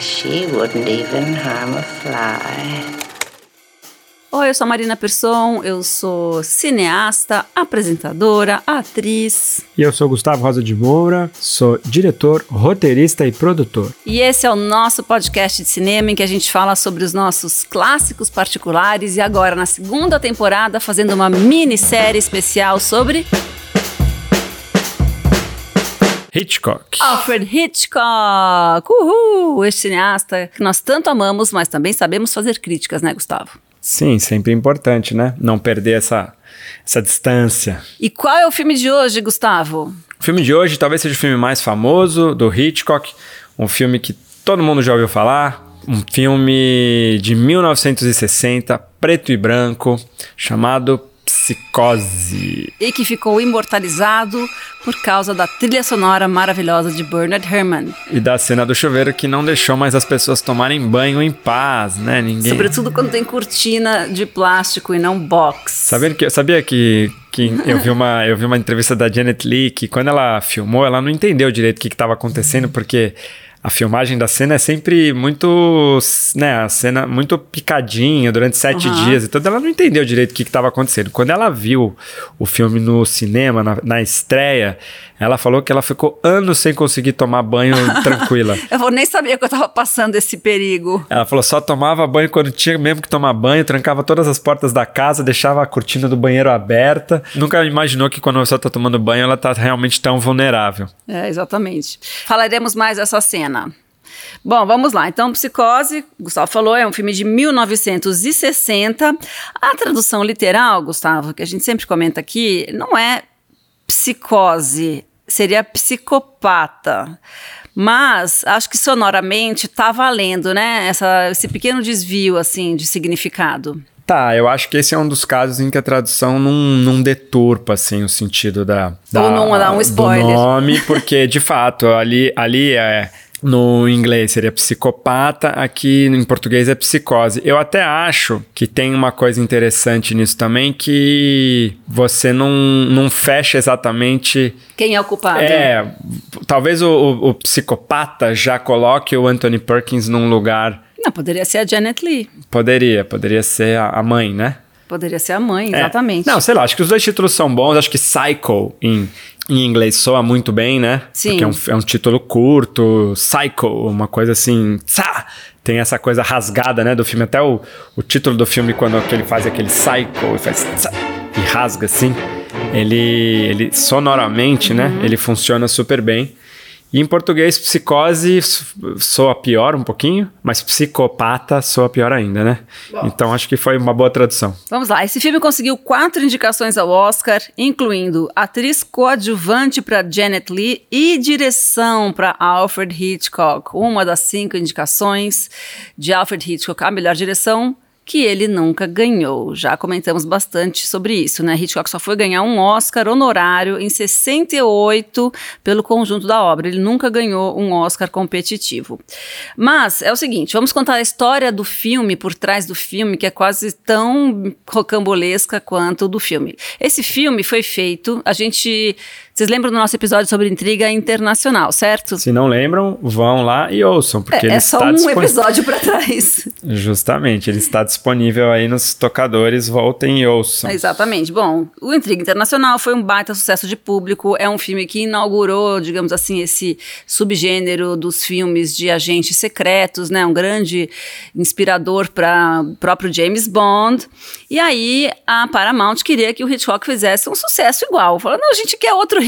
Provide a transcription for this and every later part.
she wouldn't even harm a fly. Oi, eu sou a Marina Persson, eu sou cineasta, apresentadora, atriz. E eu sou Gustavo Rosa de Moura, sou diretor, roteirista e produtor. E esse é o nosso podcast de cinema em que a gente fala sobre os nossos clássicos particulares e agora na segunda temporada fazendo uma minissérie especial sobre Hitchcock. Alfred Hitchcock. Uhul! Este cineasta que nós tanto amamos, mas também sabemos fazer críticas, né, Gustavo? Sim, sempre importante, né? Não perder essa, essa distância. E qual é o filme de hoje, Gustavo? O filme de hoje talvez seja o filme mais famoso do Hitchcock, um filme que todo mundo já ouviu falar, um filme de 1960, preto e branco, chamado Psicose. E que ficou imortalizado por causa da trilha sonora maravilhosa de Bernard Herrmann. E da cena do chuveiro que não deixou mais as pessoas tomarem banho em paz, né? Ninguém. Sobretudo quando tem cortina de plástico e não box. Sabia que, sabia que, que eu, vi uma, eu vi uma entrevista da Janet Lee que quando ela filmou, ela não entendeu direito o que estava acontecendo, porque a filmagem da cena é sempre muito, né, a cena muito picadinha durante sete uhum. dias e tudo. Ela não entendeu direito o que estava acontecendo. Quando ela viu o filme no cinema, na, na estreia, ela falou que ela ficou anos sem conseguir tomar banho tranquila. eu nem saber que eu tava passando esse perigo. Ela falou só tomava banho quando tinha mesmo que tomar banho, trancava todas as portas da casa, deixava a cortina do banheiro aberta. Nunca imaginou que quando a pessoa tá tomando banho, ela tá realmente tão vulnerável. É, exatamente. Falaremos mais dessa cena. Bom, vamos lá. Então, Psicose, Gustavo falou, é um filme de 1960. A tradução literal, Gustavo, que a gente sempre comenta aqui, não é psicose, seria psicopata. Mas acho que sonoramente tá valendo, né? Essa, esse pequeno desvio assim de significado. Tá, eu acho que esse é um dos casos em que a tradução não, não deturpa assim o sentido da, da ou não dá um spoiler. do nome, porque de fato ali ali é no inglês seria psicopata, aqui em português é psicose. Eu até acho que tem uma coisa interessante nisso também, que você não, não fecha exatamente. Quem é o culpado? É, talvez o, o, o psicopata já coloque o Anthony Perkins num lugar. Não, poderia ser a Janet Lee. Poderia, poderia ser a, a mãe, né? Poderia ser a mãe, exatamente. É. Não, sei lá, acho que os dois títulos são bons. Acho que Psycho em em inglês soa muito bem, né? Sim. Porque é um, é um título curto, Psycho, uma coisa assim. Tsa! Tem essa coisa rasgada, né? Do filme. Até o, o título do filme, quando ele faz aquele Psycho e faz. Tsa! E rasga assim. Ele, ele sonoramente, né? uhum. né? Ele funciona super bem. E em português, psicose soa pior um pouquinho, mas psicopata soa pior ainda, né? Bom. Então acho que foi uma boa tradução. Vamos lá, esse filme conseguiu quatro indicações ao Oscar, incluindo atriz coadjuvante para Janet Lee e direção para Alfred Hitchcock. Uma das cinco indicações de Alfred Hitchcock, a melhor direção que ele nunca ganhou. Já comentamos bastante sobre isso, né? Hitchcock só foi ganhar um Oscar honorário em 68 pelo conjunto da obra. Ele nunca ganhou um Oscar competitivo. Mas é o seguinte, vamos contar a história do filme por trás do filme, que é quase tão rocambolesca quanto do filme. Esse filme foi feito, a gente vocês lembram do nosso episódio sobre intriga internacional, certo? Se não lembram, vão lá e ouçam, porque é, ele é só está um episódio para trás. Justamente, ele está disponível aí nos tocadores, voltem e ouçam. Exatamente. Bom, o Intriga Internacional foi um baita sucesso de público, é um filme que inaugurou, digamos assim, esse subgênero dos filmes de agentes secretos, né? Um grande inspirador para o próprio James Bond. E aí a Paramount queria que o Hitchcock fizesse um sucesso igual. Falou, não, a gente quer outro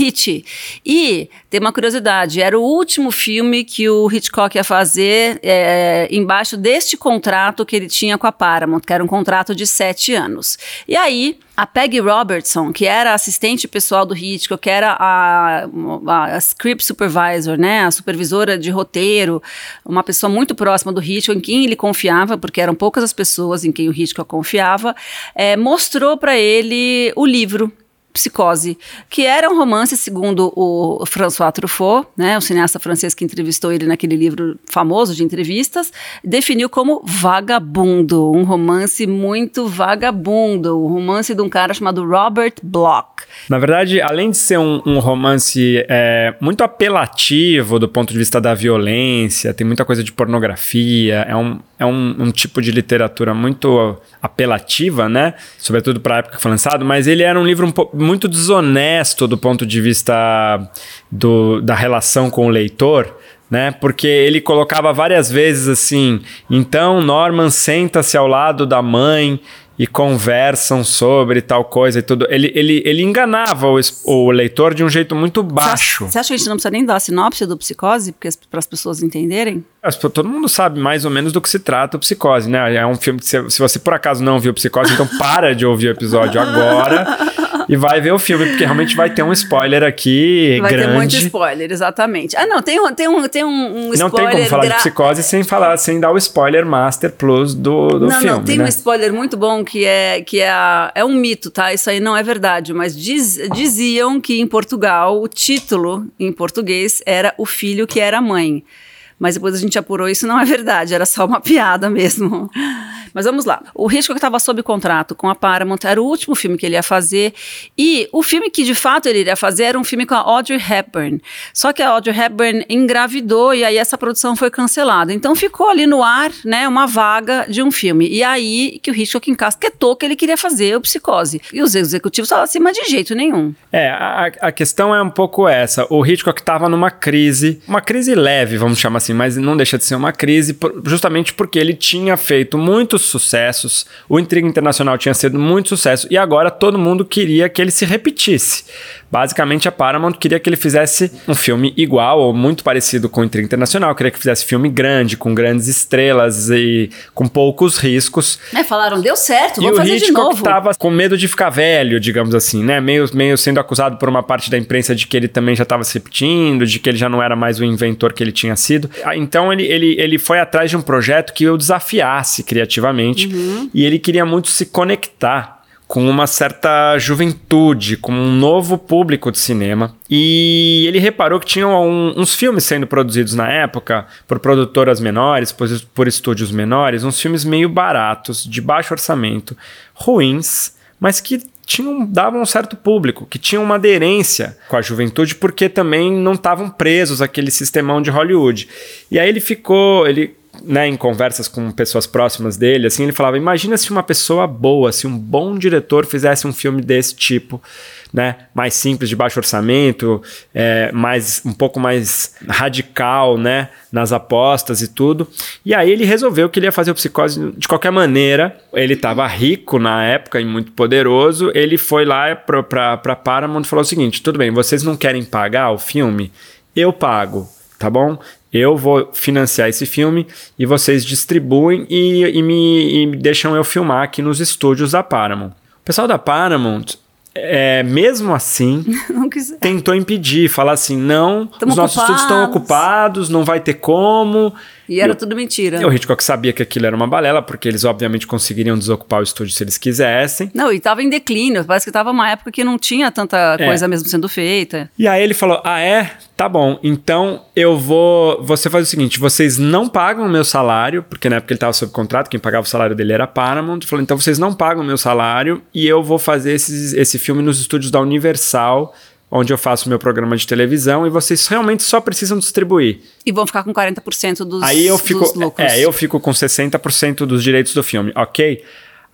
E tem uma curiosidade: era o último filme que o Hitchcock ia fazer é, embaixo deste contrato que ele tinha com a Paramount, que era um contrato de sete anos. E aí a Peggy Robertson, que era assistente pessoal do Hitchcock, que era a, a, a, script supervisor, né, a supervisora de roteiro, uma pessoa muito próxima do Hitchcock, em quem ele confiava, porque eram poucas as pessoas em quem o Hitchcock confiava, é, mostrou para ele o livro Psicose, que era um romance, segundo o François Truffaut, né, o cineasta francês que entrevistou ele naquele livro famoso de entrevistas, definiu como vagabundo, um romance muito vagabundo, um romance de um cara chamado Robert Bloch. Na verdade, além de ser um, um romance é, muito apelativo do ponto de vista da violência, tem muita coisa de pornografia, é um, é um, um tipo de literatura muito apelativa, né? Sobretudo para a época que foi lançado, mas ele era um livro um muito desonesto do ponto de vista do, da relação com o leitor. Né? Porque ele colocava várias vezes assim: então Norman senta-se ao lado da mãe e conversam sobre tal coisa e tudo. Ele, ele, ele enganava o, o leitor de um jeito muito baixo. Você acha que a gente não precisa nem dar a sinopse do Psicose para as pessoas entenderem? Todo mundo sabe mais ou menos do que se trata o Psicose, né? É um filme que, se, se você por acaso não viu Psicose, então para de ouvir o episódio agora e vai ver o filme, porque realmente vai ter um spoiler aqui vai grande. Vai ter muito spoiler, exatamente. Ah, não, tem um, tem um, tem um, um Não tem como falar gra... de Psicose sem, falar, sem dar o spoiler Master Plus do, do não, filme, Não, tem né? um spoiler muito bom que é, que é, a, é um mito, tá? Isso aí não é verdade, mas diz, diziam que em Portugal o título em português era O Filho que Era Mãe. Mas depois a gente apurou isso não é verdade, era só uma piada mesmo. Mas vamos lá. O Hitchcock estava sob contrato com a Paramount, era o último filme que ele ia fazer. E o filme que de fato ele iria fazer era um filme com a Audrey Hepburn. Só que a Audrey Hepburn engravidou e aí essa produção foi cancelada. Então ficou ali no ar, né, uma vaga de um filme. E aí que o Hitchcock encasquetou que ele queria fazer o Psicose. E os executivos falaram assim, mas de jeito nenhum. É, a, a questão é um pouco essa. O Hitchcock estava numa crise, uma crise leve, vamos chamar assim, mas não deixa de ser uma crise, justamente porque ele tinha feito muitos sucessos, o Intriga Internacional tinha sido muito sucesso e agora todo mundo queria que ele se repetisse. Basicamente, a Paramount queria que ele fizesse um filme igual ou muito parecido com o Intriga Internacional, queria que fizesse filme grande, com grandes estrelas e com poucos riscos. É, falaram, deu certo, vamos e fazer o de novo. tava com medo de ficar velho, digamos assim, né? Meio, meio sendo acusado por uma parte da imprensa de que ele também já estava se repetindo, de que ele já não era mais o inventor que ele tinha sido. Ah, então ele, ele, ele foi atrás de um projeto que o desafiasse criativamente uhum. e ele queria muito se conectar com uma certa juventude, com um novo público de cinema. E ele reparou que tinham um, uns filmes sendo produzidos na época por produtoras menores, por, por estúdios menores, uns filmes meio baratos, de baixo orçamento, ruins, mas que tinham, davam um certo público, que tinham uma aderência com a juventude, porque também não estavam presos àquele sistemão de Hollywood. E aí ele ficou, ele né, em conversas com pessoas próximas dele, assim, ele falava: imagina se uma pessoa boa, se um bom diretor fizesse um filme desse tipo, né, mais simples, de baixo orçamento, é, mais um pouco mais radical, né, nas apostas e tudo. E aí ele resolveu que ele ia fazer o Psicose de qualquer maneira. Ele estava rico na época e muito poderoso. Ele foi lá para para Paramount e falou o seguinte: tudo bem, vocês não querem pagar o filme? Eu pago tá bom? Eu vou financiar esse filme e vocês distribuem e, e, me, e deixam eu filmar aqui nos estúdios da Paramount. O pessoal da Paramount é, mesmo assim, tentou impedir, falar assim: não, Tamo os nossos ocupados. estúdios estão ocupados, não vai ter como. E era tudo mentira. E o Hitchcock sabia que aquilo era uma balela, porque eles obviamente conseguiriam desocupar o estúdio se eles quisessem. Não, e estava em declínio, parece que estava uma época que não tinha tanta é. coisa mesmo sendo feita. E aí ele falou: ah, é? Tá bom, então eu vou. Você faz o seguinte: vocês não pagam o meu salário, porque na época ele estava sob contrato, quem pagava o salário dele era Paramount. Ele falou: então vocês não pagam o meu salário e eu vou fazer esses, esse filme nos estúdios da Universal onde eu faço meu programa de televisão e vocês realmente só precisam distribuir. E vão ficar com 40% dos, Aí eu fico, dos lucros. É, eu fico com 60% dos direitos do filme, ok?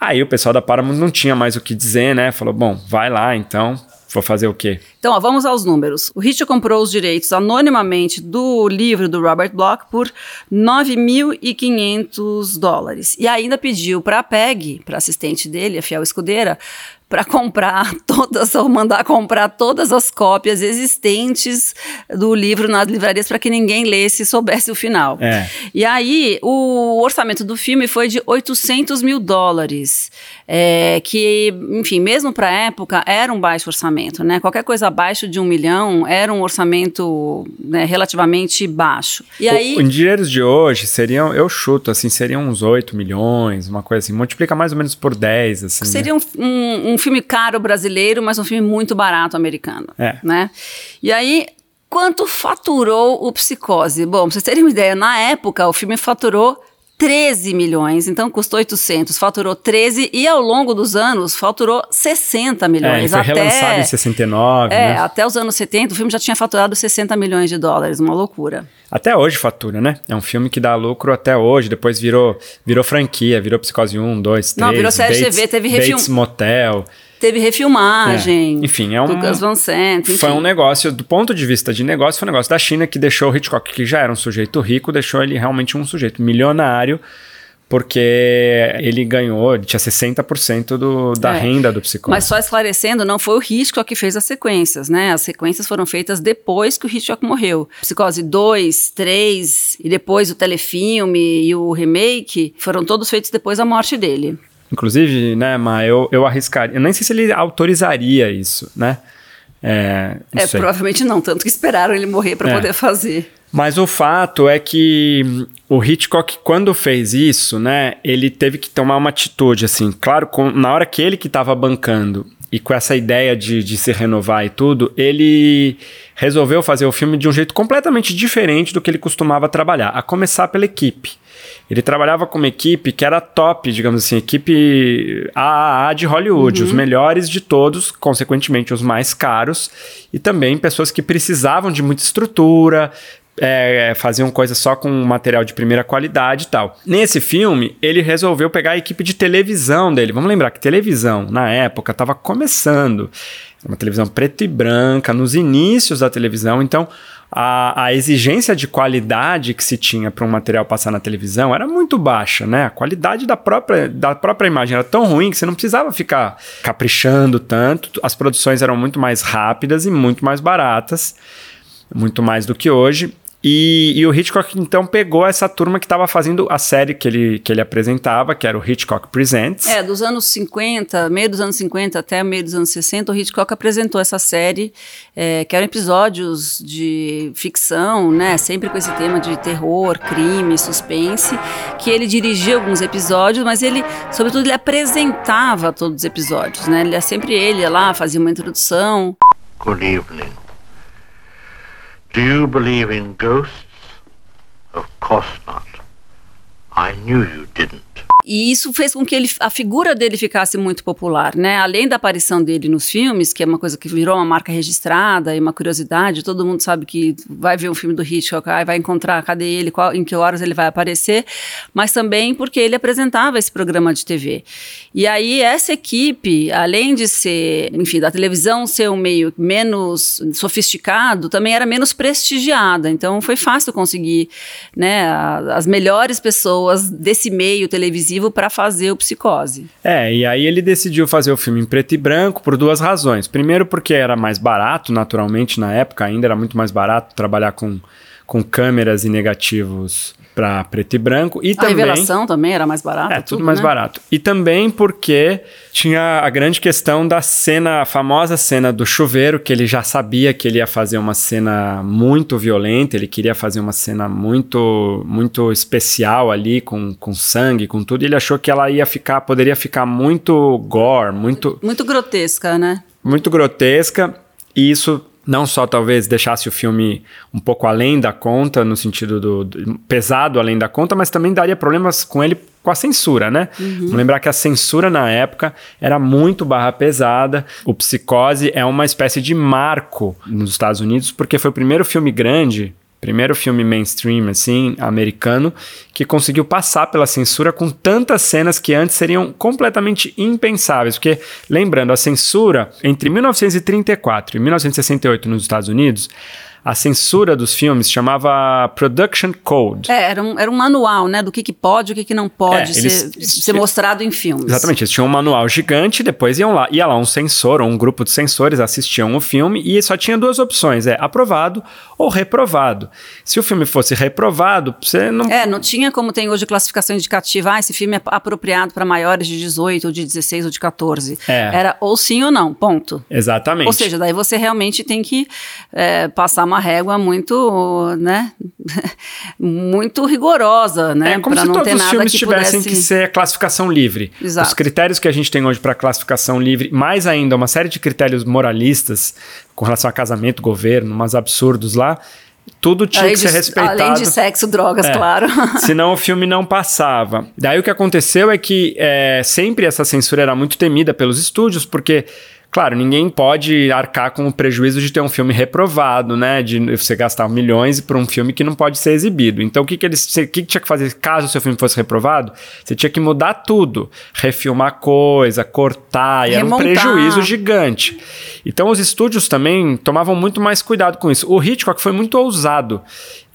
Aí o pessoal da Paramount não tinha mais o que dizer, né? Falou, bom, vai lá então, Vou fazer o quê? Então, ó, vamos aos números. O Hitch comprou os direitos anonimamente do livro do Robert Bloch por 9.500 dólares. E ainda pediu para a PEG, para assistente dele, a fiel escudeira, para comprar todas, ou mandar comprar todas as cópias existentes do livro nas livrarias para que ninguém lesse e soubesse o final. É. E aí, o orçamento do filme foi de 800 mil dólares, é, que, enfim, mesmo para a época, era um baixo orçamento, né? Qualquer coisa abaixo de um milhão era um orçamento né, relativamente baixo. E o, aí... Em dinheiros de hoje, seriam, eu chuto, assim, seriam uns 8 milhões, uma coisa assim. Multiplica mais ou menos por 10, assim. Seria né? um, um um filme caro brasileiro, mas um filme muito barato americano. É. Né? E aí, quanto faturou o Psicose? Bom, pra vocês terem uma ideia, na época o filme faturou 13 milhões, então custou 800, faturou 13 e ao longo dos anos faturou 60 É, milhões. ele foi até, relançado em 69, é, né? até os anos 70 o filme já tinha faturado 60 milhões de dólares, uma loucura. Até hoje fatura, né? É um filme que dá lucro até hoje, depois virou, virou franquia, virou Psicose 1, 2, 3. Não, virou série Bates, TV, teve refilm- Bates Motel. Teve refilmagem. É, enfim, é um- Gus Van Sant. Foi um negócio, do ponto de vista de negócio, foi um negócio da China que deixou o Hitchcock, que já era um sujeito rico, deixou ele realmente um sujeito milionário, porque ele ganhou, tinha 60% do, da É. renda do Psicose. Mas só esclarecendo, não foi o Hitchcock que fez as sequências, né? As sequências foram feitas depois que o Hitchcock morreu. Psicose 2, 3 e depois o telefilme e o remake foram todos feitos depois da morte dele. Inclusive, né, Ma, eu, eu arriscaria. Eu nem sei se ele autorizaria isso, né? É, não é, provavelmente não, tanto que esperaram ele morrer para É. poder fazer. Mas o fato é que o Hitchcock, quando fez isso, né, ele teve que tomar uma atitude, assim, claro, com- na hora que ele que estava bancando e com essa ideia de, de se renovar e tudo, ele resolveu fazer o filme de um jeito completamente diferente do que ele costumava trabalhar, a começar pela equipe. Ele trabalhava com uma equipe que era top, digamos assim, equipe AAA de Hollywood, os melhores de todos, consequentemente os mais caros, e também pessoas que precisavam de muita estrutura, é, faziam coisas só com material de primeira qualidade e tal. Nesse filme, ele resolveu pegar a equipe de televisão dele. Vamos lembrar que televisão, na época, estava começando. Uma televisão preta e branca, nos inícios da televisão. Então, a, a exigência de qualidade que se tinha para um material passar na televisão era muito baixa, né? A qualidade da própria, da própria imagem era tão ruim que você não precisava ficar caprichando tanto. As produções eram muito mais rápidas e muito mais baratas muito mais do que hoje. E, e o Hitchcock então pegou essa turma que estava fazendo a série que ele, que ele apresentava, que era o Hitchcock Presents. É, dos anos 50, meio dos anos 50 até meio dos anos 60, o Hitchcock apresentou essa série, é, que eram episódios de ficção, né? Sempre com esse tema de terror, crime, suspense, que ele dirigia alguns episódios, mas ele, sobretudo, ele apresentava todos os episódios, né? Ele, sempre ele ia lá, fazia uma introdução. Good evening. Do you believe in ghosts? Of course not. I knew you didn't. E isso fez com que ele, a figura dele ficasse muito popular, né? Além da aparição dele nos filmes, que é uma coisa que virou uma marca registrada e uma curiosidade, todo mundo sabe que vai ver um filme do Hitchcock, aí vai encontrar, cadê ele, qual, em que horas ele vai aparecer, mas também porque ele apresentava esse programa de TV. E aí essa equipe, além de ser, enfim, da televisão ser um meio menos sofisticado, também era menos prestigiada. Então foi fácil conseguir, né, as melhores pessoas desse meio televisivo para fazer o Psicose. É, e aí ele decidiu fazer o filme em preto e branco por duas razões. Primeiro, porque era mais barato, naturalmente, na época ainda era muito mais barato trabalhar com, com câmeras e negativos para preto e branco. E A também. revelação também era mais barata. É, tudo, mais né? barato. E também porque tinha a grande questão da cena, a famosa cena do chuveiro, que ele já sabia que ele ia fazer uma cena muito violenta, ele queria fazer uma cena muito muito especial ali, com, com sangue, com tudo, e ele achou que ela ia ficar, poderia ficar muito gore, muito, Muito grotesca, né? muito grotesca, e isso não só talvez deixasse o filme um pouco além da conta, no sentido do, do- pesado além da conta, mas também daria problemas com ele com a censura, né? Vamos lembrar que a censura na época era muito barra pesada. O Psicose é uma espécie de marco nos Estados Unidos, porque foi o primeiro filme grande Primeiro filme mainstream, assim, americano, que conseguiu passar pela censura com tantas cenas que antes seriam completamente impensáveis. Porque, lembrando, a censura entre 1934 e 1968 nos Estados Unidos, a censura dos filmes chamava Production Code. É, era um, era um manual, né? Do que, que pode e o que, que não pode É, ser, eles- ser mostrado em filmes. Exatamente, eles tinham um manual gigante, depois iam lá, ia lá um censor ou um grupo de censores assistiam o filme e só tinha duas opções, é aprovado ou reprovado. Se o filme fosse reprovado, você não É, não tinha como tem hoje classificação indicativa, ah, esse filme é apropriado para maiores de 18, ou de 16, ou de 14. É. Era ou sim ou não, ponto. Exatamente. Ou seja, daí você realmente tem que é, passar uma uma régua muito, né, muito rigorosa, né, É como se não todos os filmes que tivessem pudesse... que ser classificação livre. Exato. Os critérios que a gente tem hoje para classificação livre, mais ainda uma série de critérios moralistas com relação a casamento, governo, umas absurdos lá, tudo tinha Além que ser de- respeitado. Além de sexo, drogas, É. claro. Senão o filme não passava. Daí o que aconteceu é que é, sempre essa censura era muito temida pelos estúdios, porque, claro, ninguém pode arcar com o prejuízo de ter um filme reprovado, né? De você gastar milhões por um filme que não pode ser exibido. Então o que, que eles. O que, que tinha que fazer caso o seu filme fosse reprovado? Você tinha que mudar tudo. Refilmar coisa, cortar, e era um prejuízo gigante. Então os estúdios também tomavam muito mais cuidado com isso. O Hitchcock foi muito ousado.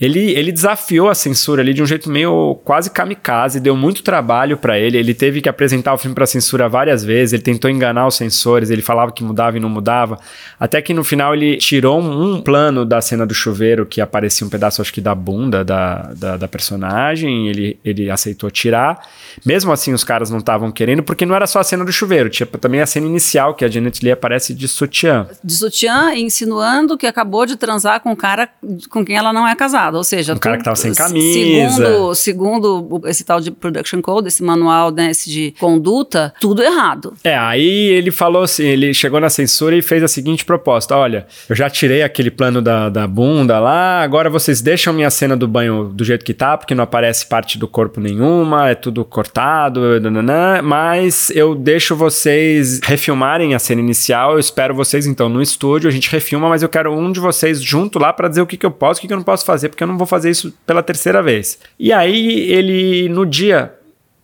Ele, ele desafiou a censura ali de um jeito meio quase kamikaze, deu muito trabalho para ele. Ele teve que apresentar o filme para censura várias vezes. Ele tentou enganar os censores, ele falava que mudava e não mudava. Até que no final ele tirou um, plano da cena do chuveiro que aparecia um pedaço, acho que da bunda da, da, da personagem. Ele, ele aceitou tirar. Mesmo assim, os caras não estavam querendo, porque não era só a cena do chuveiro, tinha também a cena inicial que a Janet Leigh aparece de sutiã. De sutiã, insinuando que acabou de transar com um cara com quem ela não é casada. Ou seja, Um cara que sem se- camisa. Segundo, segundo esse tal de Production Code, esse manual né, esse de conduta, tudo errado. É, aí ele falou assim, ele chegou na censura e fez a seguinte proposta, olha, eu já tirei aquele plano da, da bunda lá, agora vocês deixam minha cena do banho do jeito que tá, porque não aparece parte do corpo nenhuma, é tudo cortado, nananã, mas eu deixo vocês refilmarem a cena inicial, eu espero vocês então no estúdio, a gente refilma, mas eu quero um de vocês junto lá pra dizer o que, que eu posso, o que, que eu não posso fazer, porque eu não vou fazer isso pela terceira vez. E aí ele, no dia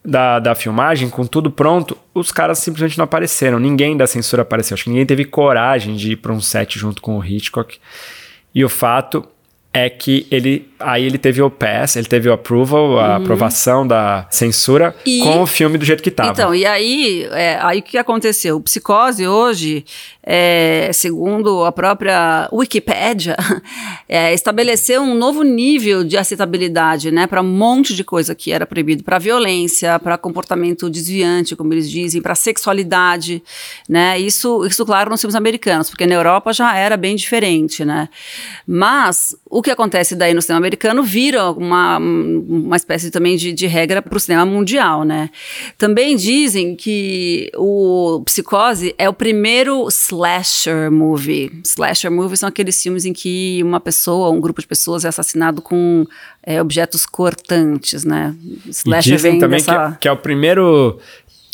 da, da filmagem, com tudo pronto, os caras simplesmente não apareceram. Ninguém da censura apareceu. Acho que ninguém teve coragem de ir para um set junto com o Hitchcock. E o fato é que ele aí ele teve o pass, ele teve o approval, a aprovação da censura Uhum. E- com o filme do jeito que estava. Então, e aí, é, aí o que aconteceu? O Psicose hoje, é, segundo a própria Wikipédia, é, estabeleceu um novo nível de aceitabilidade, né, para um monte de coisa que era proibido, para violência, para comportamento desviante, como eles dizem, para sexualidade, né? Isso, isso claro nos filmes americanos, porque na Europa já era bem diferente, né? Mas o que acontece daí no cinema americano vira uma, uma espécie também de, de regra para o cinema mundial, né? Também dizem que o Psicose é o primeiro slasher movie. Slasher movie são aqueles filmes em que uma pessoa, um grupo de pessoas é assassinado com é, objetos cortantes, né? E Slasher dizem vem também que, dessa... que é o primeiro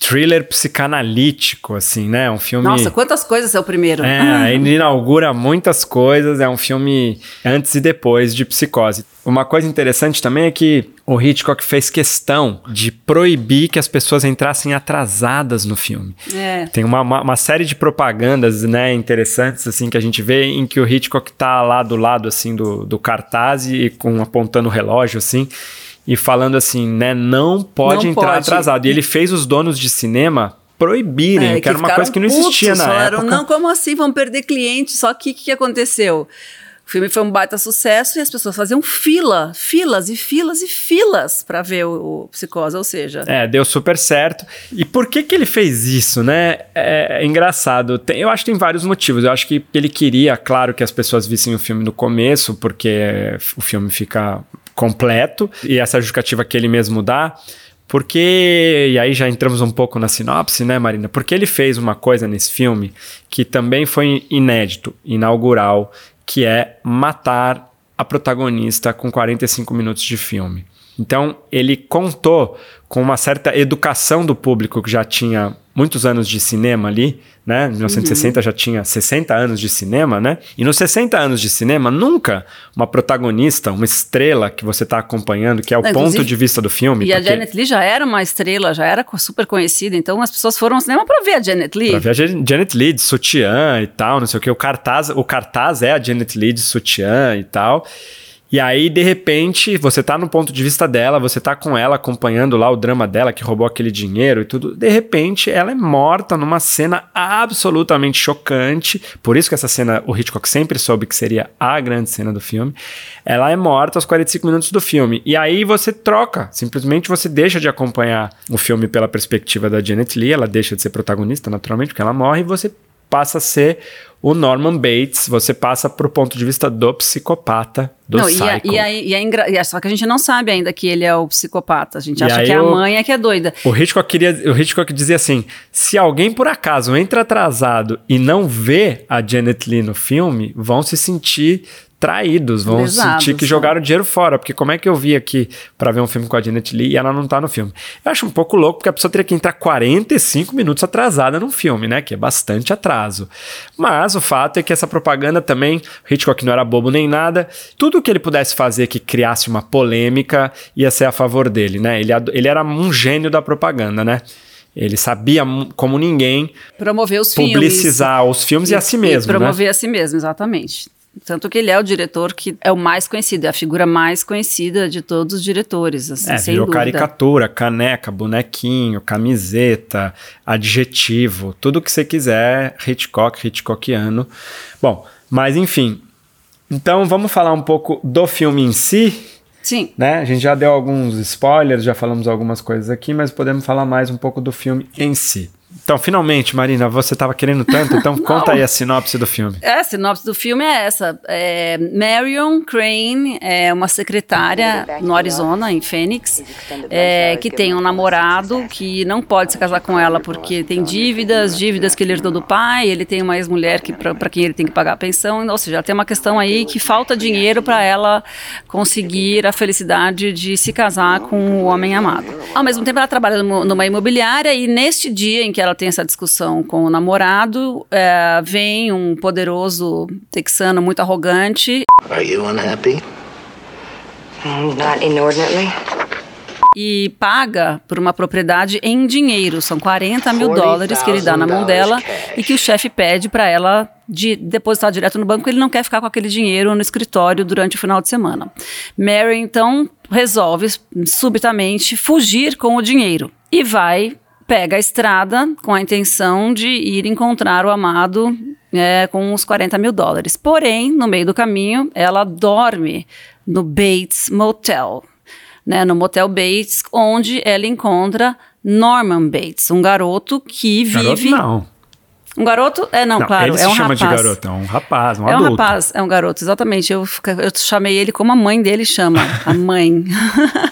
thriller psicanalítico, assim, né? Um filme. Nossa, quantas coisas é o primeiro? É, ele inaugura muitas coisas, é um filme antes e depois de Psicose. Uma coisa interessante também é que o Hitchcock fez questão de proibir que as pessoas entrassem atrasadas no filme. É. Tem uma, uma, uma série de propagandas, né, interessantes, assim, que a gente vê em que o Hitchcock tá lá do lado, assim, do, do cartaz e com, apontando o relógio, assim, e falando assim, né, não pode Não entrar pode. atrasado. E ele fez os donos de cinema proibirem, É, que era uma coisa que não existia putos, na falaram, época. Não, como assim? Vão perder clientes. Só que o que, que aconteceu? O filme foi um baita sucesso e as pessoas faziam fila, filas e filas e filas para ver o, o Psicose, ou seja... É, deu super certo. E por que que ele fez isso, né? É, é engraçado. Tem- eu acho que tem vários motivos. Eu acho que ele queria, claro, que as pessoas vissem o filme no começo, porque o filme fica completo. E essa justificativa que ele mesmo dá. Porque, e aí já entramos um pouco na sinopse, né, Marina? Porque ele fez uma coisa nesse filme que também foi inédito, inaugural, que é matar a protagonista com 45 minutos de filme. Então, ele contou com uma certa educação do público que já tinha muitos anos de cinema ali, né? Em 1960 já tinha 60 anos de cinema, né? E nos 60 anos de cinema, nunca uma protagonista, uma estrela que você está acompanhando, que é o Não, ponto de vista do filme. E a porque- Janet Leigh já era uma estrela, já era super conhecida, então as pessoas foram ao cinema para ver a Janet Leigh. Pra ver a Jan- Janet Leigh de sutiã e tal, não sei o que. O cartaz, o cartaz é a Janet Leigh de sutiã e tal. E aí, de repente, você tá no ponto de vista dela, você tá com ela acompanhando lá o drama dela, que roubou aquele dinheiro e tudo. De repente, ela é morta numa cena absolutamente chocante. Por isso que essa cena, o Hitchcock sempre soube que seria a grande cena do filme. Ela é morta aos 45 minutos do filme. E aí você troca. Simplesmente você deixa de acompanhar o filme pela perspectiva da Janet Leigh. Ela deixa de ser protagonista, naturalmente, porque ela morre. E você passa a ser o Norman Bates, você passa pro ponto de vista do psicopata, do não, e, psycho. é, e, aí- e é engra- e é só que a gente não sabe ainda que ele é o psicopata. A gente E acha que a o- mãe é que é doida. O Hitchcock, queria, o Hitchcock dizia assim: se alguém por acaso entra atrasado e não vê a Janet Lee no filme, vão se sentir traídos, vão Lesados, sentir que né? jogaram dinheiro fora, porque como é que eu vi aqui pra ver um filme com a Janet Lee e ela não tá no filme? Eu acho um pouco louco, porque a pessoa teria que entrar 45 minutos atrasada num filme, né? Que é bastante atraso. Mas o fato é que essa propaganda também, o Hitchcock não era bobo nem nada, tudo que ele pudesse fazer que criasse uma polêmica ia ser a favor dele, né? Ele, ele era um gênio da propaganda, né? Ele sabia como ninguém Promover os filmes. publicizar os filmes e, a si mesmo, né? promover a si mesmo, exatamente. Tanto que ele é o diretor que é o mais conhecido, é a figura mais conhecida de todos os diretores, assim, É, sem virou dúvida. caricatura, caneca, bonequinho, camiseta, adjetivo, tudo que você quiser, Hitchcock, Hitchcockiano. Bom, mas enfim. Então vamos falar um pouco do filme em si, Sim. né? A gente já deu alguns spoilers, já falamos algumas coisas aqui, mas podemos falar mais um pouco do filme em si. Então, finalmente, Marina, você estava querendo tanto, então conta aí a sinopse do filme. É, a sinopse do filme é essa. É, Marion Crane é uma secretária no Arizona, em Phoenix, é, que tem um namorado que não pode se casar com ela porque tem dívidas, dívidas que ele herdou do pai, ele tem uma ex-mulher que para quem ele tem que pagar a pensão, ou seja, tem uma questão aí que falta dinheiro para ela conseguir a felicidade de se casar com o homem amado. Ao mesmo tempo, ela trabalha numa numa imobiliária e neste dia em que ela tem essa discussão com o namorado, é, vem um poderoso texano muito arrogante Are you unhappy? Not inordinately. e paga por uma propriedade em dinheiro. São 40 mil dólares que ele dá na mão dela e que o chefe pede para ela de depositar direto no banco. Ele não quer ficar com aquele dinheiro no escritório durante o final de semana. Mary então resolve subitamente fugir com o dinheiro e vai pega a estrada com a intenção de ir encontrar o amado é, com os 40 mil dólares. Porém, no meio do caminho, ela dorme no Bates Motel né, no Motel Bates, onde ela encontra Norman Bates, um garoto que vive. Garoto, não. Um garoto? É, não, Não, claro. ele é se um chama rapaz. de garoto, é um rapaz, um é um adulto. rapaz, é um garoto, exatamente. Eu, eu chamei ele como a mãe dele chama, a mãe.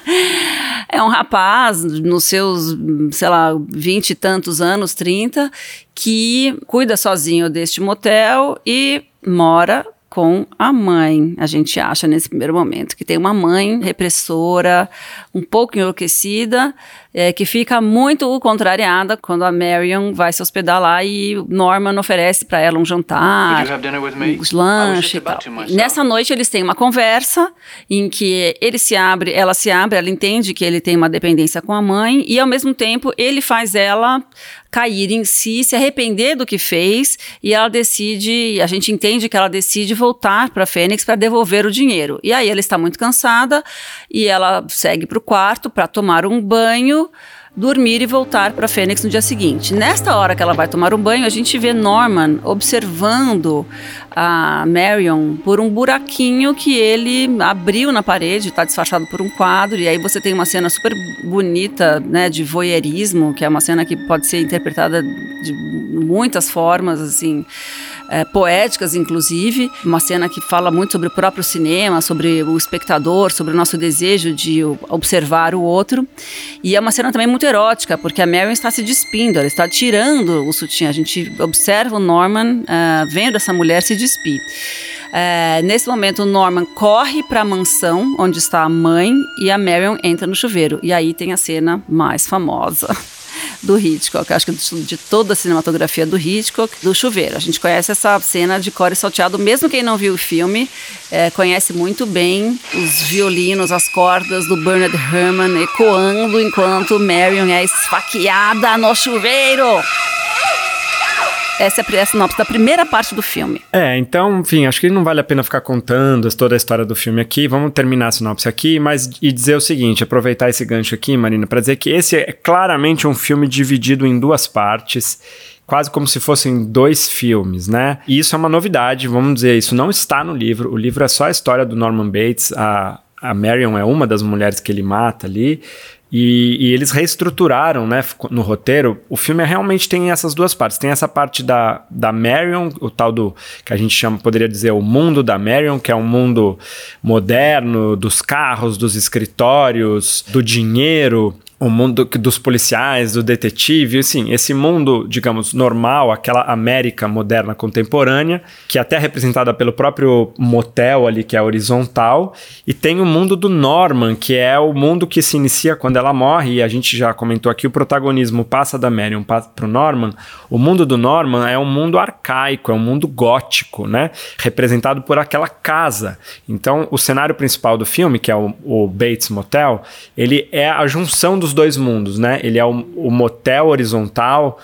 é um rapaz nos seus, sei lá, vinte e tantos anos, 30, que cuida sozinho deste motel e mora com a mãe. A gente acha nesse primeiro momento que tem uma mãe repressora, um pouco enlouquecida, é, que fica muito contrariada quando a Marion vai se hospedar lá e Norman oferece para ela um jantar, Would you have dinner with me? um I was lanche just e tal. Nessa noite eles têm uma conversa em que ele se abre, ela se abre, ela entende que ele tem uma dependência com a mãe e ao mesmo tempo ele faz ela cair em si, se arrepender do que fez e ela decide, a gente entende que ela decide voltar para Fênix para devolver o dinheiro. E aí ela está muito cansada e ela segue para o quarto para tomar um banho dormir e voltar para Fênix no dia seguinte. Nesta hora que ela vai tomar um banho, a gente vê Norman observando a Marion por um buraquinho que ele abriu na parede, está disfarçado por um quadro, e aí você tem uma cena super bonita, né, de voyeurismo, que é uma cena que pode ser interpretada de muitas formas, assim, é, poéticas, inclusive. Uma cena que fala muito sobre o próprio cinema, sobre o espectador, sobre o nosso desejo de observar o outro. E é uma cena também muito erótica, porque a Marion está se despindo, ela está tirando o sutiã. A gente observa o Norman ah, vendo essa mulher se despir. É, nesse momento, o Norman corre para a mansão onde está a mãe e a Marion entra no chuveiro. E aí tem a cena mais famosa do Hitchcock, acho que de, toda a cinematografia do Hitchcock, do chuveiro. A gente conhece essa cena de core salteado, mesmo quem não viu o filme, é, conhece muito bem os violinos, as cordas do Bernard Herrmann ecoando enquanto Marion é esfaqueada no chuveiro. Essa é a sinopse da primeira parte do filme. É, então, enfim, acho que não vale a pena ficar contando toda a história do filme aqui. Vamos terminar a sinopse aqui, mas e dizer o seguinte, aproveitar esse gancho aqui, Marina, para dizer que esse é claramente um filme dividido em duas partes, quase como se fossem dois filmes, né? E isso é uma novidade, vamos dizer, isso não está no livro. O livro é só a história do Norman Bates, a a Marion é uma das mulheres que ele mata ali. E, e, eles reestruturaram, né, no roteiro. O filme realmente tem essas duas partes. Tem essa parte da, da Marion, o tal do que a gente chama, poderia dizer, o mundo da Marion, que é um mundo moderno dos carros, dos escritórios, do dinheiro, o mundo dos policiais, do detetive, assim, esse mundo, digamos, normal, aquela América moderna contemporânea, que é até é representada pelo próprio motel ali, que é horizontal, e tem o mundo do Norman, que é o mundo que se inicia quando ela morre, e a gente já comentou aqui, o protagonismo passa da Marion para o Norman. O mundo do Norman é um mundo arcaico, é um mundo gótico, né? Representado por aquela casa. Então, o cenário principal do filme, que é o, o Bates Motel, ele é a junção dos dois mundos, né? Ele é o, o motel horizontal,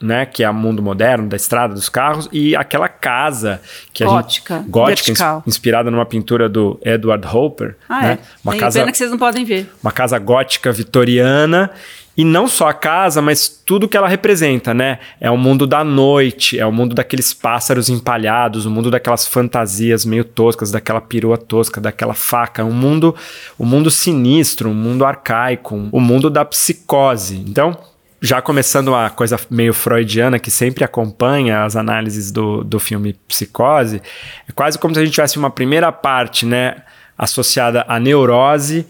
né, que é o mundo moderno da estrada dos carros e aquela casa que gótica, a gente, gótica, inspirada numa pintura do Edward Hopper, ah, né? É. Uma Tem casa pena que vocês não podem ver. Uma casa gótica vitoriana e não só a casa, mas tudo que ela representa, né? É o mundo da noite, é o mundo daqueles pássaros empalhados, o mundo daquelas fantasias meio toscas, daquela perua tosca, daquela faca, um mundo, um mundo sinistro, um mundo arcaico, o um mundo da psicose. Então, já começando uma coisa meio freudiana que sempre acompanha as análises do, do filme Psicose, é quase como se a gente tivesse uma primeira parte, né? Associada à neurose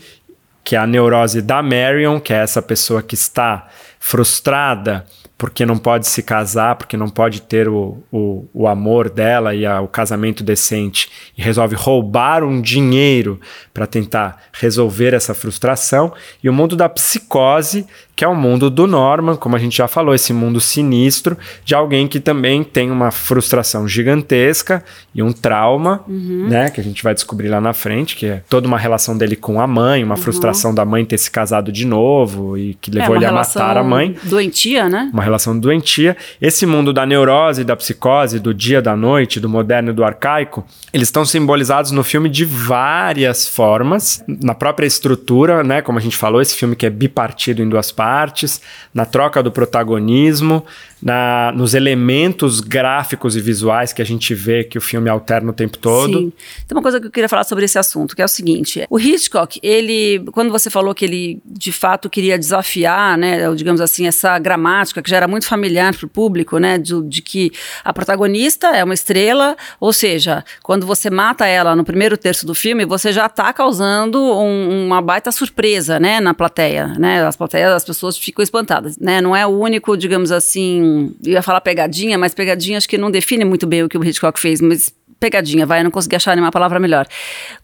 que é a neurose da Marion, que é essa pessoa que está frustrada porque não pode se casar, porque não pode ter o, o, o amor dela e a, o casamento decente, e resolve roubar um dinheiro para tentar resolver essa frustração, e o mundo da psicose, que é o mundo do Norman, como a gente já falou, esse mundo sinistro de alguém que também tem uma frustração gigantesca e um trauma, uhum. né, que a gente vai descobrir lá na frente, que é toda uma relação dele com a mãe, uma uhum. frustração da mãe ter se casado de novo e que levou é, ele a matar a mãe. Doentia, né? Uma relação doentia. Esse mundo da neurose, da psicose, do dia, da noite, do moderno e do arcaico, eles estão simbolizados no filme de várias formas, na própria estrutura, né, como a gente falou, esse filme que é bipartido em duas partes partes, na troca do protagonismo, na, nos elementos gráficos e visuais que a gente vê que o filme alterna o tempo todo. Sim. Tem uma coisa que eu queria falar sobre esse assunto, que é o seguinte: o Hitchcock, ele, quando você falou que ele de fato queria desafiar, né, digamos assim, essa gramática que já era muito familiar para o público, né, de, de que a protagonista é uma estrela, ou seja, quando você mata ela no primeiro terço do filme, você já está causando um, uma baita surpresa, né, na plateia, né, as plateias, as pessoas ficam espantadas, né? Não é o único, digamos assim, ia falar pegadinha, mas pegadinha acho que não define muito bem o que o Hitchcock fez, mas pegadinha, vai, eu não consegui achar nenhuma palavra melhor.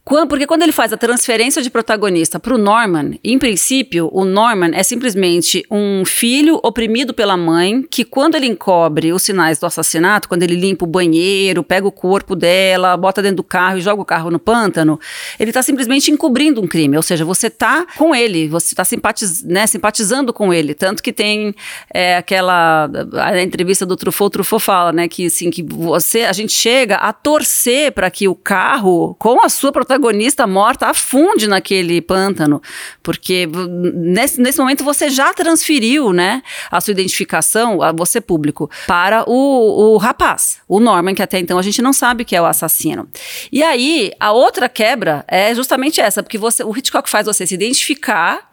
Porque quando ele faz a transferência de protagonista para o Norman, em princípio, o Norman é simplesmente um filho oprimido pela mãe que, quando ele encobre os sinais do assassinato, quando ele limpa o banheiro, pega o corpo dela, bota dentro do carro e joga o carro no pântano, ele está simplesmente encobrindo um crime. Ou seja, você está com ele, você está simpatiz, né, simpatizando com ele. Tanto que tem é, aquela a entrevista do Truffaut, Truffaut fala, né, que assim, que você, a gente chega a torcer para que o carro, com a sua protagonista, protagonista morta afunde naquele pântano, porque nesse, nesse momento você já transferiu, né, a sua identificação, a você público, para o, o rapaz, o Norman, que até então a gente não sabe que é o assassino. E aí, a outra quebra é justamente essa, porque você, o Hitchcock faz você se identificar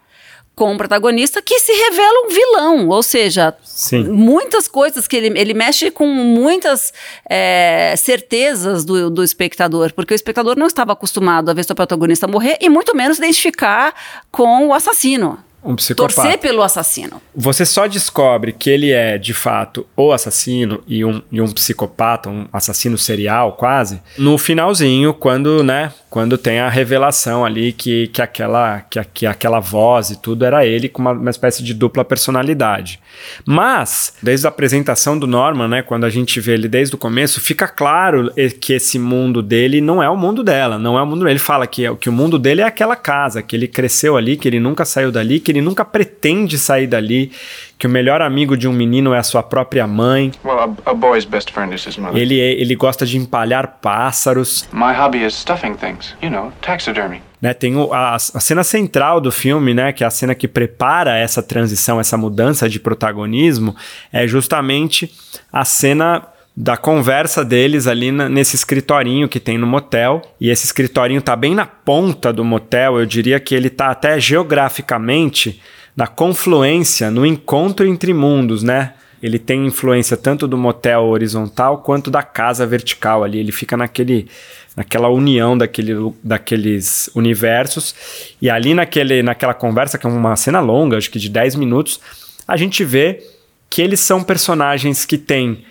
com um protagonista que se revela um vilão, ou seja, Sim. muitas coisas que ele, ele mexe com muitas é, certezas do, do espectador, porque o espectador não estava acostumado a ver seu protagonista morrer e muito menos identificar com o assassino um psicopata. Torcer pelo assassino. Você só descobre que ele é, de fato, o assassino e um, e um psicopata, um assassino serial, quase, no finalzinho, quando, né, quando tem a revelação ali que, que, aquela, que, que aquela voz e tudo era ele com uma, uma espécie de dupla personalidade. Mas, desde a apresentação do Norman, né, quando a gente vê ele desde o começo, fica claro que esse mundo dele não é o mundo dela, não é o mundo dele. Ele fala que, que o mundo dele é aquela casa, que ele cresceu ali, que ele nunca saiu dali, que ele nunca pretende sair dali, que o melhor amigo de um menino é a sua própria mãe. Well, a, a boy's best friend is his mother. Ele, ele gosta de empalhar pássaros. My hobby is stuffing things, you know, taxidermy. Né, tem o, a, a, cena central do filme, né, que é a cena que prepara essa transição, essa mudança de protagonismo, é justamente a cena da conversa deles ali na, nesse escritorinho que tem no motel. E esse escritorinho tá bem na ponta do motel, eu diria que ele tá até geograficamente na confluência, no encontro entre mundos, né? Ele tem influência tanto do motel horizontal quanto da casa vertical ali. Ele fica naquele, naquela união daquele, daqueles universos. E ali naquele, naquela conversa, que é uma cena longa, acho que de 10 minutos, a gente vê que eles são personagens que têm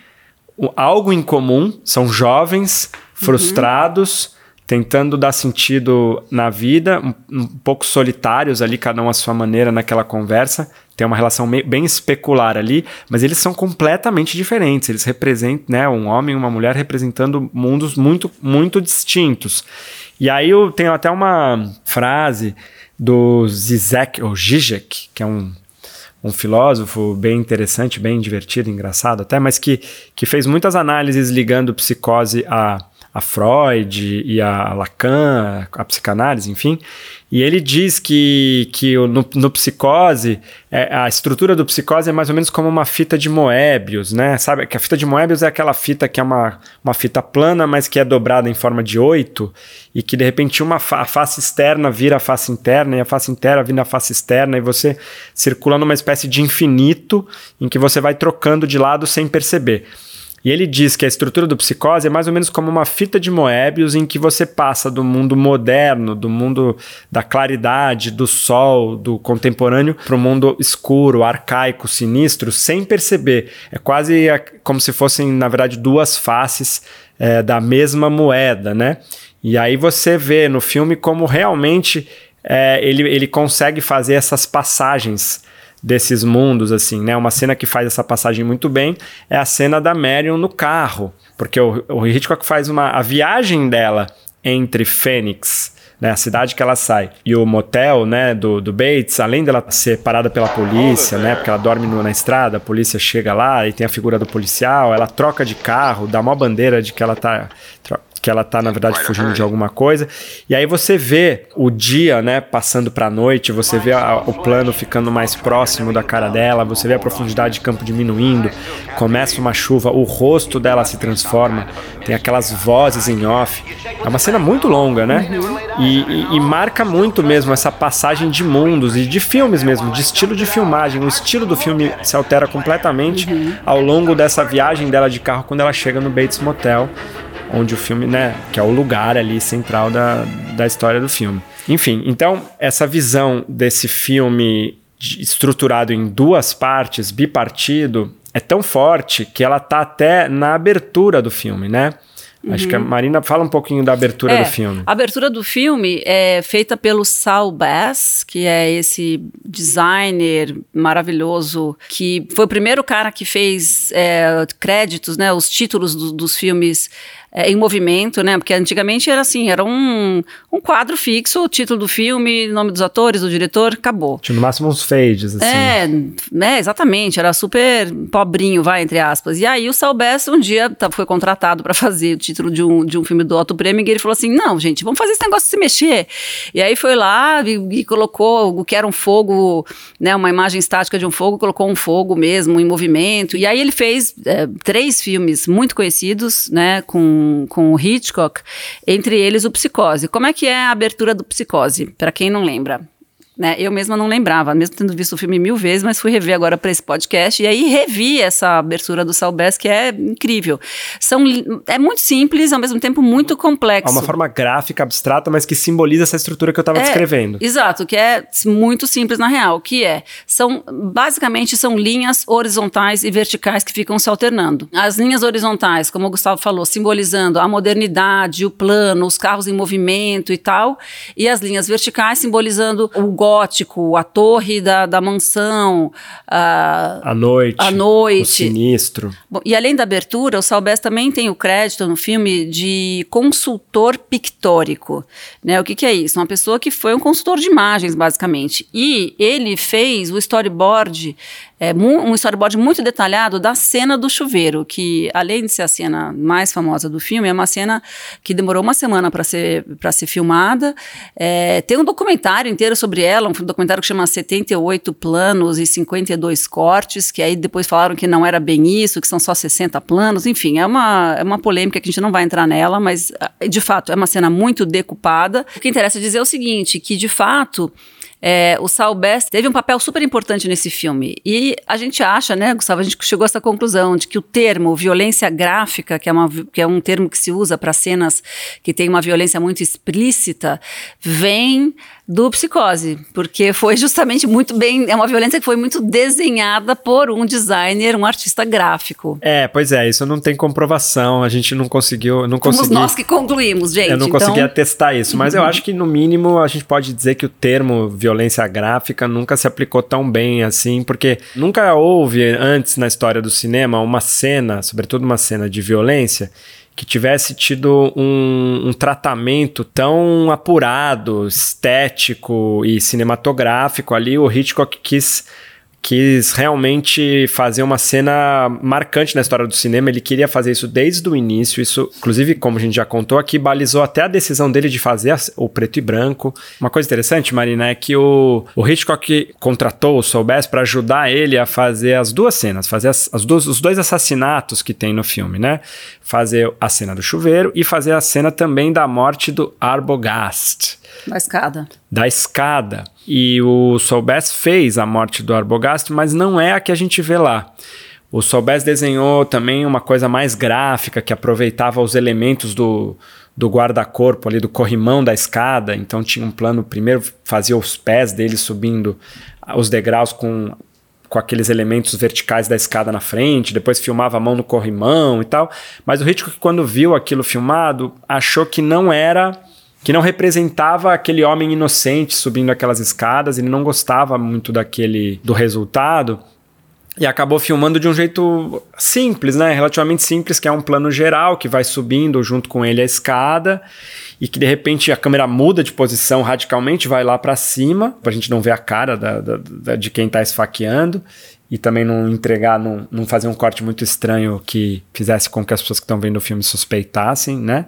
algo em comum, são jovens, frustrados, uhum. tentando dar sentido na vida, um, um, pouco solitários ali, cada um à sua maneira naquela conversa. Tem uma relação bem especular ali, mas eles são completamente diferentes. Eles representam, né, um homem e uma mulher representando mundos muito, muito distintos. E aí eu tenho até uma frase do Zizek, ou Zizek, que é um um filósofo bem interessante, bem divertido, engraçado até, mas que, que fez muitas análises ligando psicose a, a Freud e a Lacan, a psicanálise, enfim. E ele diz que, que no, no psicose, é, a estrutura do psicose é mais ou menos como uma fita de Moebius, né? Sabe que a fita de Moebius é aquela fita que é uma, uma fita plana, mas que é dobrada em forma de oito, e que de repente uma fa a face externa vira a face interna, e a face interna vira a face externa, e você circula numa espécie de infinito em que você vai trocando de lado sem perceber. E ele diz que a estrutura do psicose é mais ou menos como uma fita de Moebius em que você passa do mundo moderno, do mundo da claridade, do sol, do contemporâneo, para o mundo escuro, arcaico, sinistro, sem perceber. É quase como se fossem, na verdade, duas faces é, da mesma moeda, né? E aí você vê no filme como realmente é, ele, ele consegue fazer essas passagens desses mundos, assim, né? Uma cena que faz essa passagem muito bem é a cena da Marion no carro, porque o, o Hitchcock faz uma a viagem dela entre Fênix, né, a cidade que ela sai, e o motel, né, do, do Bates, além dela ser parada pela polícia, né, porque ela dorme no, na estrada, a polícia chega lá e tem a figura do policial, ela troca de carro, dá uma bandeira de que ela tá que ela tá, na verdade, fugindo de alguma coisa. E aí você vê o dia, né, passando pra noite, você vê a, o plano ficando mais próximo da cara dela, você vê a profundidade de campo diminuindo, começa uma chuva, o rosto dela se transforma, tem aquelas vozes em off. É uma cena muito longa, né? E, e, e marca muito mesmo essa passagem de mundos e de filmes mesmo, de estilo de filmagem. O estilo do filme se altera completamente ao longo dessa viagem dela de carro quando ela chega no Bates Motel onde o filme, né, que é o lugar ali central da, da história do filme. Enfim, então essa visão desse filme estruturado em duas partes, bipartido, é tão forte que ela tá até na abertura do filme, né? Uhum. Acho que a uhum. Marina fala um pouquinho da abertura é, do filme. A abertura do filme é feita pelo Saul Bass, que é esse designer maravilhoso que foi o primeiro cara que fez é, créditos, né, os títulos do, dos filmes é, em movimento, né? Porque antigamente era assim, era um, um quadro fixo, o título do filme, nome dos atores, do diretor, acabou. Tinha no máximo uns fades, assim. É, né, exatamente, era super pobrinho, vai, entre aspas. E aí o Sal Bess um dia tá, foi contratado para fazer o título de um, de um filme do Otto Preminger e ele falou assim, não, gente, vamos fazer esse negócio se mexer. E aí foi lá e, e colocou o que era um fogo, né, uma imagem estática de um fogo, colocou um fogo mesmo em movimento. E aí ele fez é, três filmes muito conhecidos, né, com com, o Hitchcock, entre eles o Psicose. Como é que é a abertura do Psicose, para quem não lembra? Né? Eu mesma não lembrava, mesmo tendo visto o filme mil vezes, mas fui rever agora para esse podcast e aí revi essa abertura do Salbes, que é incrível. São, é muito simples, ao mesmo tempo muito complexo. É uma forma gráfica, abstrata, mas que simboliza essa estrutura que eu estava é, descrevendo. Exato, que é muito simples na real, que é, são, basicamente são linhas horizontais e verticais que ficam se alternando. As linhas horizontais, como o Gustavo falou, simbolizando a modernidade, o plano, os carros em movimento e tal, e as linhas verticais simbolizando o gótico, a torre da, da mansão, a, a noite, a noite, sinistro. Bom, e além da abertura, o Salbes também tem o crédito no filme de consultor pictórico. Né? O que, que é isso? Uma pessoa que foi um consultor de imagens, basicamente. E ele fez o storyboard é, um storyboard muito detalhado da cena do chuveiro, que além de ser a cena mais famosa do filme, é uma cena que demorou uma semana para ser, ser filmada. É, tem um documentário inteiro sobre ela, um documentário que chama 78 planos e 52 cortes, que aí depois falaram que não era bem isso, que são só 60 planos. Enfim, é uma, é uma polêmica que a gente não vai entrar nela, mas de fato é uma cena muito decupada. O que interessa dizer é o seguinte, que de fato É, o Saul Bass teve um papel super importante nesse filme. E a gente acha, né, Gustavo, a gente chegou a essa conclusão de que o termo violência gráfica, que é, uma, que é um termo que se usa para cenas que tem uma violência muito explícita, vem do Psicose, porque foi justamente muito bem, é uma violência que foi muito desenhada por um designer, um artista gráfico. É, pois é, isso não tem comprovação, a gente não conseguiu, não Somos consegui, nós que concluímos, gente. eu não então, consegui atestar isso, mas eu acho que no mínimo a gente pode dizer que o termo violência gráfica nunca se aplicou tão bem assim, porque nunca houve antes na história do cinema uma cena, sobretudo uma cena de violência, que tivesse tido um, um, tratamento tão apurado, estético e cinematográfico. Ali, o Hitchcock quis quis realmente fazer uma cena marcante na história do cinema. Ele queria fazer isso desde o início. Isso, inclusive, como a gente já contou aqui, balizou até a decisão dele de fazer o preto e branco. Uma coisa interessante, Marina, é que o, o Hitchcock contratou o Soubesse para ajudar ele a fazer as duas cenas, fazer as, as duas, os dois assassinatos que tem no filme, né? Fazer a cena do chuveiro e fazer a cena também da morte do Arbogast. Da escada. Da escada. E o Solbes fez a morte do Arbogast, mas não é a que a gente vê lá. O Solbes desenhou também uma coisa mais gráfica, que aproveitava os elementos do, do guarda-corpo ali, do corrimão da escada. Então tinha um plano, primeiro fazia os pés dele subindo os degraus com, com aqueles elementos verticais da escada na frente, depois filmava a mão no corrimão e tal. Mas o Hitchcock, quando viu aquilo filmado, achou que não era que não representava aquele homem inocente subindo aquelas escadas, ele não gostava muito daquele do resultado e acabou filmando de um jeito simples, né? Relativamente simples, que é um plano geral que vai subindo junto com ele a escada e que de repente a câmera muda de posição radicalmente, vai lá para cima, pra gente não ver a cara da, da, da, de quem tá esfaqueando e também não entregar, não, não fazer um corte muito estranho que fizesse com que as pessoas que estão vendo o filme suspeitassem, né?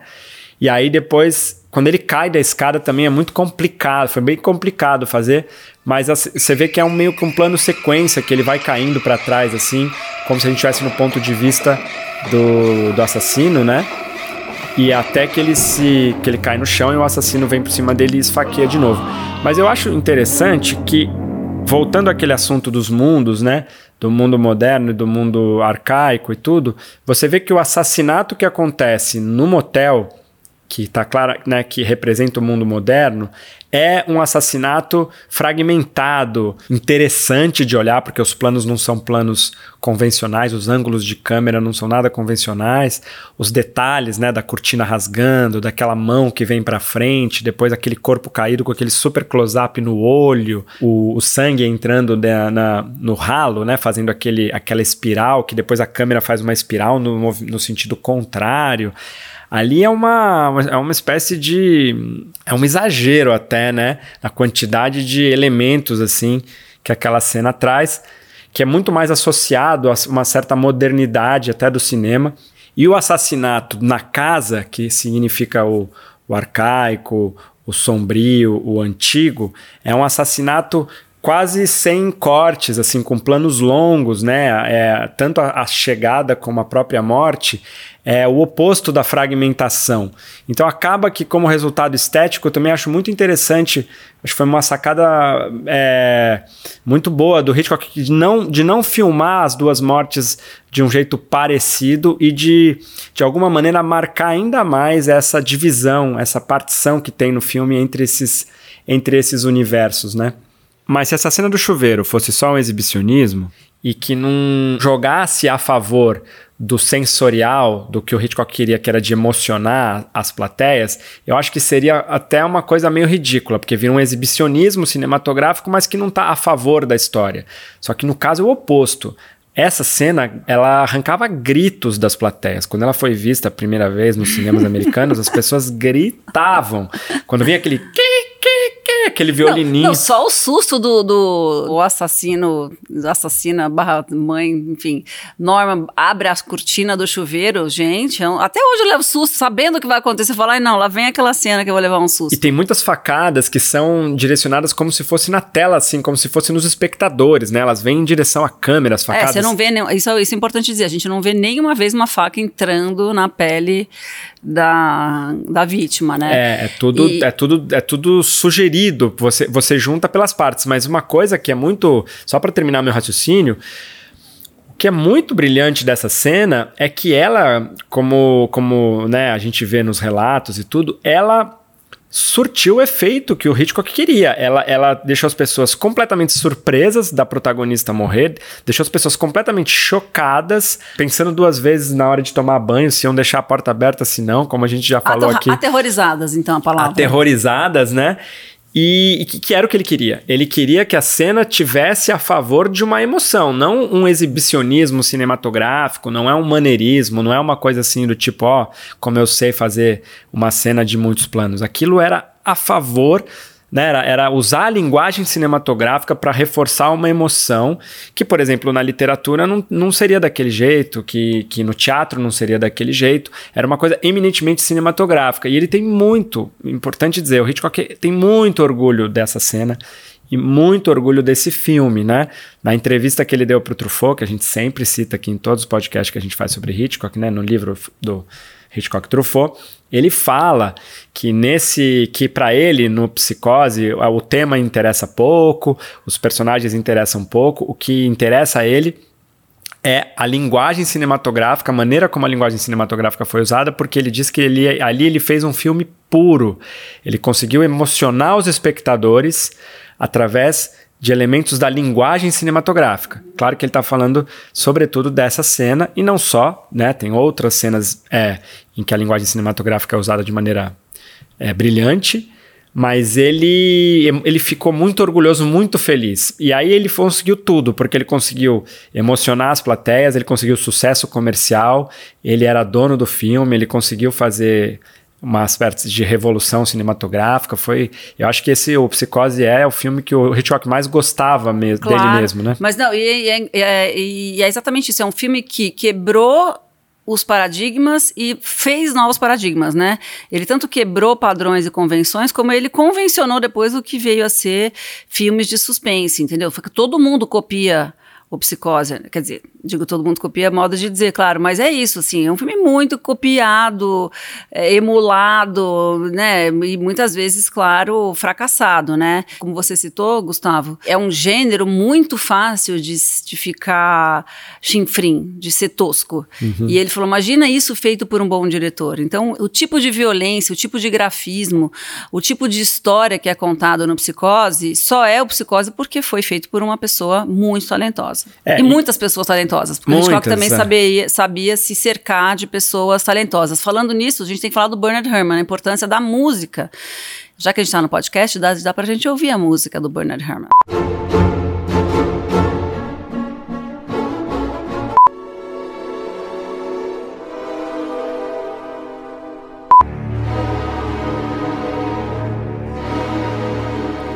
E aí depois quando ele cai da escada também é muito complicado, foi bem complicado fazer, mas você vê que é um meio que um plano sequência que ele vai caindo para trás assim, como se a gente estivesse no ponto de vista do, do assassino, né? E até que ele se que ele cai no chão e o assassino vem por cima dele e esfaqueia de novo. Mas eu acho interessante que voltando àquele assunto dos mundos, né? Do mundo moderno e do mundo arcaico e tudo, você vê que o assassinato que acontece no motel que está clara, né, que representa o mundo moderno, é um assassinato fragmentado, interessante de olhar, porque os planos não são planos convencionais, os ângulos de câmera não são nada convencionais, os detalhes, né, da cortina rasgando, daquela mão que vem para frente, depois aquele corpo caído com aquele super close-up no olho, o, o sangue entrando na, na, no ralo, né, fazendo aquele, aquela espiral, que depois a câmera faz uma espiral no, no sentido contrário. Ali é uma, é uma espécie de. É um exagero até, né? A quantidade de elementos, assim, que aquela cena traz, que é muito mais associado a uma certa modernidade até do cinema. E o assassinato na casa, que significa o, o arcaico, o sombrio, o antigo, é um assassinato quase sem cortes, assim, com planos longos, né? É, tanto a, a, chegada como a própria morte é o oposto da fragmentação. Então acaba que, como resultado estético, eu também acho muito interessante. Acho que foi uma sacada é, muito boa do Hitchcock de não, de não filmar as duas mortes de um jeito parecido e de, de alguma maneira, marcar ainda mais essa divisão, essa partição que tem no filme entre esses, entre esses universos, né? Mas se essa cena do chuveiro fosse só um exibicionismo e que não jogasse a favor do sensorial, do que o Hitchcock queria, que era de emocionar as plateias, eu acho que seria até uma coisa meio ridícula, porque vira um exibicionismo cinematográfico, mas que não está a favor da história. Só que no caso é o oposto. Essa cena, ela arrancava gritos das plateias. Quando ela foi vista a primeira vez nos cinemas americanos, as pessoas gritavam. Quando vinha aquele aquele violininho. Não, não, só o susto do, do o assassino, assassina barra mãe, enfim. Norma abre as cortinas do chuveiro, gente. É até hoje eu levo susto, sabendo o que vai acontecer. Falar, ai não, lá vem aquela cena que eu vou levar um susto. E tem muitas facadas que são direcionadas como se fosse na tela, assim, como se fosse nos espectadores, né? Elas vêm em direção à câmera, as facadas. É, você não vê, isso, isso é importante dizer, a gente não vê nenhuma vez uma faca entrando na pele da, da vítima, né? É, é tudo, e... é tudo, é tudo sugerido você, você junta pelas partes, mas uma coisa que é muito. Só para terminar meu raciocínio. O que é muito brilhante dessa cena é que ela, como, como né, a gente vê nos relatos e tudo, ela surtiu o efeito que o Hitchcock queria. Ela, ela deixou as pessoas completamente surpresas da protagonista morrer, deixou as pessoas completamente chocadas, pensando duas vezes na hora de tomar banho, se iam deixar a porta aberta, se não, como a gente já falou Aterro- aqui. Aterrorizadas, então, a palavra. Aterrorizadas, né? E, e que, que era o que ele queria? Ele queria que a cena tivesse a favor de uma emoção, não um exibicionismo cinematográfico, não é um maneirismo, não é uma coisa assim do tipo, ó, como eu sei fazer uma cena de muitos planos. Aquilo era a favor, né? Era, era usar a linguagem cinematográfica para reforçar uma emoção que, por exemplo, na literatura não, não seria daquele jeito, que, que no teatro não seria daquele jeito. Era uma coisa eminentemente cinematográfica. E ele tem muito, importante dizer, o Hitchcock tem muito orgulho dessa cena e muito orgulho desse filme, né? Na entrevista que ele deu para o Truffaut, que a gente sempre cita aqui em todos os podcasts que a gente faz sobre Hitchcock, né? No livro do Hitchcock Truffaut, ele fala que nesse que para ele no Psicose o tema interessa pouco, os personagens interessam pouco, o que interessa a ele é a linguagem cinematográfica, a maneira como a linguagem cinematográfica foi usada, porque ele diz que ele, ali ele fez um filme puro. Ele conseguiu emocionar os espectadores através de elementos da linguagem cinematográfica. Claro que ele está falando, sobretudo, dessa cena, e não só, né? Tem outras cenas é, em que a linguagem cinematográfica é usada de maneira é, brilhante, mas ele, ele ficou muito orgulhoso, muito feliz. E aí ele conseguiu tudo, porque ele conseguiu emocionar as plateias, ele conseguiu sucesso comercial, ele era dono do filme, ele conseguiu fazer uma espécie de revolução cinematográfica. Foi, eu acho que esse o Psicose é o filme que o Hitchcock mais gostava mesmo, Claro, dele mesmo, né? Mas não, e, e é- e é, e é exatamente isso. É um filme que quebrou os paradigmas e fez novos paradigmas, né? Ele tanto quebrou padrões e convenções, como ele convencionou depois o que veio a ser filmes de suspense, entendeu? Foi que todo mundo copia o Psicose, quer dizer, digo todo mundo copia, é modo de dizer, claro, mas é isso, assim, é um filme muito copiado, é, emulado, né, e muitas vezes, claro, fracassado, né? Como você citou, Gustavo, é um gênero muito fácil de, de ficar chinfrim, de ser tosco. E ele falou, imagina isso feito por um bom diretor. Então, o tipo de violência, o tipo de grafismo, o tipo de história que é contado no Psicose, só é o Psicose porque foi feito por uma pessoa muito talentosa. É, e e- muitas pessoas talentosas, porque o Hitchcock Muitas, também é. sabia, sabia se cercar de pessoas talentosas. Falando nisso, a gente tem que falar do Bernard Herrmann, a importância da música. Já que a gente está no podcast, dá, dá pra gente ouvir a música do Bernard Herrmann.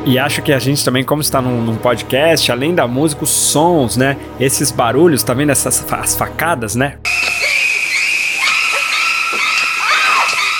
E acho que a gente também, como está num, num podcast, além da música, os sons, né? Esses barulhos, tá vendo essas as facadas, né?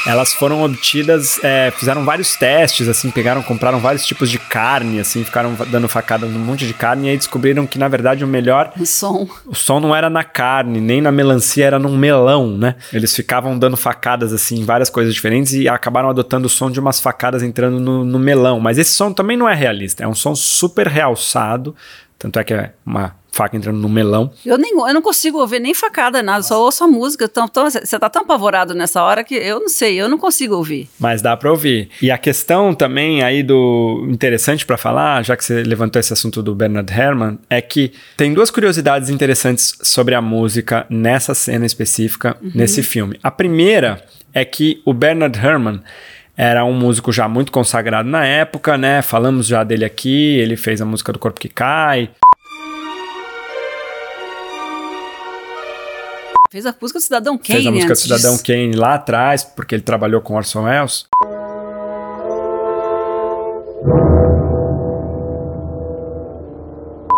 Elas foram obtidas, é, fizeram vários testes, assim, pegaram, compraram vários tipos de carne, assim, ficaram dando facadas num monte de carne e aí descobriram que, na verdade, o melhor O som. o som não era na carne, nem na melancia, era num melão, né? Eles ficavam dando facadas assim em várias coisas diferentes e acabaram adotando o som de umas facadas entrando no, no melão. Mas esse som também não é realista, é um som super realçado. Tanto é que é uma faca entrando no melão. Eu, nem, eu não consigo ouvir nem facada, nada, só ouço a música. Tão, tão, você tá tão apavorado nessa hora que eu não sei, eu não consigo ouvir. Mas dá pra ouvir. E a questão também aí do interessante pra falar, já que você levantou esse assunto do Bernard Herrmann, é que tem duas curiosidades interessantes sobre a música nessa cena específica, nesse filme. A primeira é que o Bernard Herrmann era um músico já muito consagrado na época, né? Falamos já dele aqui, ele fez a música do Corpo que Cai, Fez a música do Cidadão Kane. fez a música do Cidadão disso. Kane lá atrás, porque ele trabalhou com Orson Welles.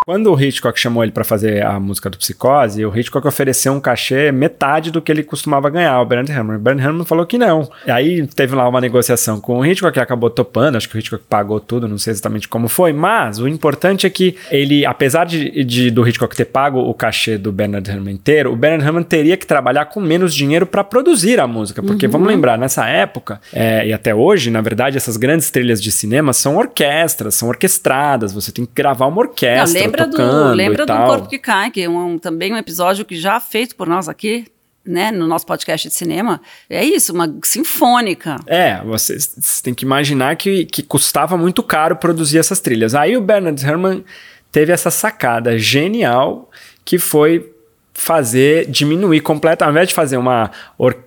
Quando o Hitchcock chamou ele para fazer a música do Psicose, o Hitchcock ofereceu um cachê metade do que ele costumava ganhar, o Bernard Herrmann. O Bernard Herrmann falou que não. E aí teve lá uma negociação com o Hitchcock, que acabou topando, acho que o Hitchcock pagou tudo, não sei exatamente como foi, mas o importante é que ele, apesar de, de do Hitchcock ter pago o cachê do Bernard Herrmann inteiro, o Bernard Herrmann teria que trabalhar com menos dinheiro para produzir a música, porque uhum. vamos lembrar, nessa época, é, e até hoje, na verdade, essas grandes trilhas de cinema são orquestras, são orquestradas, você tem que gravar uma orquestra. Não, lembra do, lembra do Corpo que Cai, que é um, também um episódio que já feito por nós aqui, né, no nosso podcast de cinema, é isso, uma sinfônica. É, você, você tem que imaginar que, que custava muito caro produzir essas trilhas. Aí o Bernard Herrmann teve essa sacada genial que foi fazer diminuir completamente, ao invés de fazer uma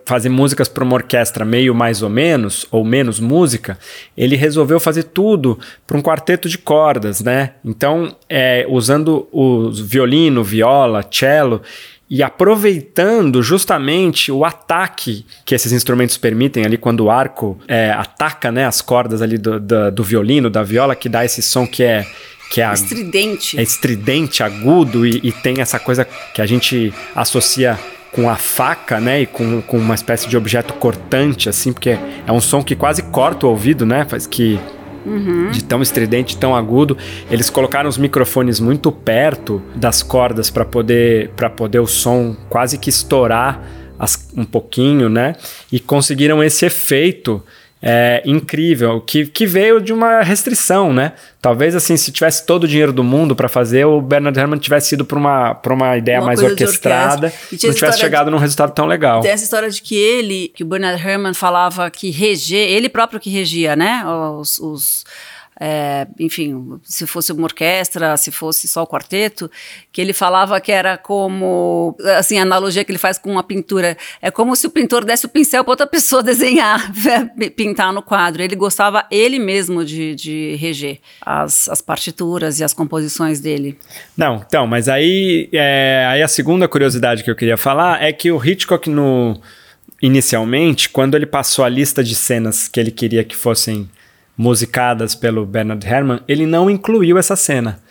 fazer músicas para uma orquestra meio mais ou menos ou menos música, ele resolveu fazer tudo para um quarteto de cordas, né? Então, é, usando o violino, viola, cello e aproveitando justamente o ataque que esses instrumentos permitem ali quando o arco é, ataca né, as cordas ali do, do, do violino, da viola, que dá esse som que é que é estridente. É estridente, agudo e, e, tem essa coisa que a gente associa com a faca, né? E com, com uma espécie de objeto cortante, assim, porque é um som que quase corta o ouvido, né? Faz que Uhum. de tão estridente, tão agudo. Eles colocaram os microfones muito perto das cordas para poder para poder o som quase que estourar as, um pouquinho, né? E conseguiram esse efeito é, incrível, que, que veio de uma restrição, né? Talvez assim, se tivesse todo o dinheiro do mundo para fazer, o Bernard Herrmann tivesse ido para uma, pra uma ideia uma mais orquestrada e não tivesse chegado de, num resultado tão legal. Tem essa história de que ele, que o Bernard Herrmann falava que reger, ele próprio que regia, né? Os, os é, enfim, se fosse uma orquestra, se fosse só o quarteto, que ele falava que era como, assim, a analogia que ele faz com uma pintura, é como se o pintor desse o pincel para outra pessoa desenhar, pintar no quadro. Ele gostava ele mesmo de, de reger as, as partituras e as composições dele. Não, então, mas aí, é, aí a segunda curiosidade que eu queria falar é que o Hitchcock no inicialmente, quando ele passou a lista de cenas que ele queria que fossem musicadas pelo Bernard Herrmann, ele não incluiu essa cena.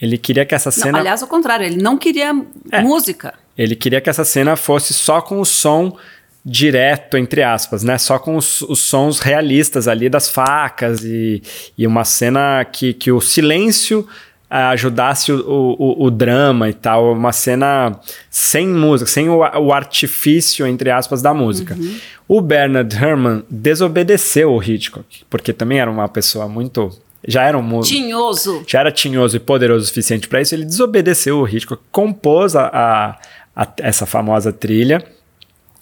Ele queria que essa cena. Não, aliás, ao contrário, ele não queria é, música. Ele queria que essa cena fosse só com o som direto, entre aspas, né? Só com os, os sons realistas ali das facas e, e uma cena que, que o silêncio ajudasse o, o, o, drama e tal, uma cena sem música, sem o, o artifício, entre aspas, da música. Uhum. O Bernard Herrmann desobedeceu o Hitchcock, porque também era uma pessoa muito já era um tinhoso. Já era tinhoso e poderoso o suficiente para isso. Ele desobedeceu o Hitchcock, compôs a, a, a, essa famosa trilha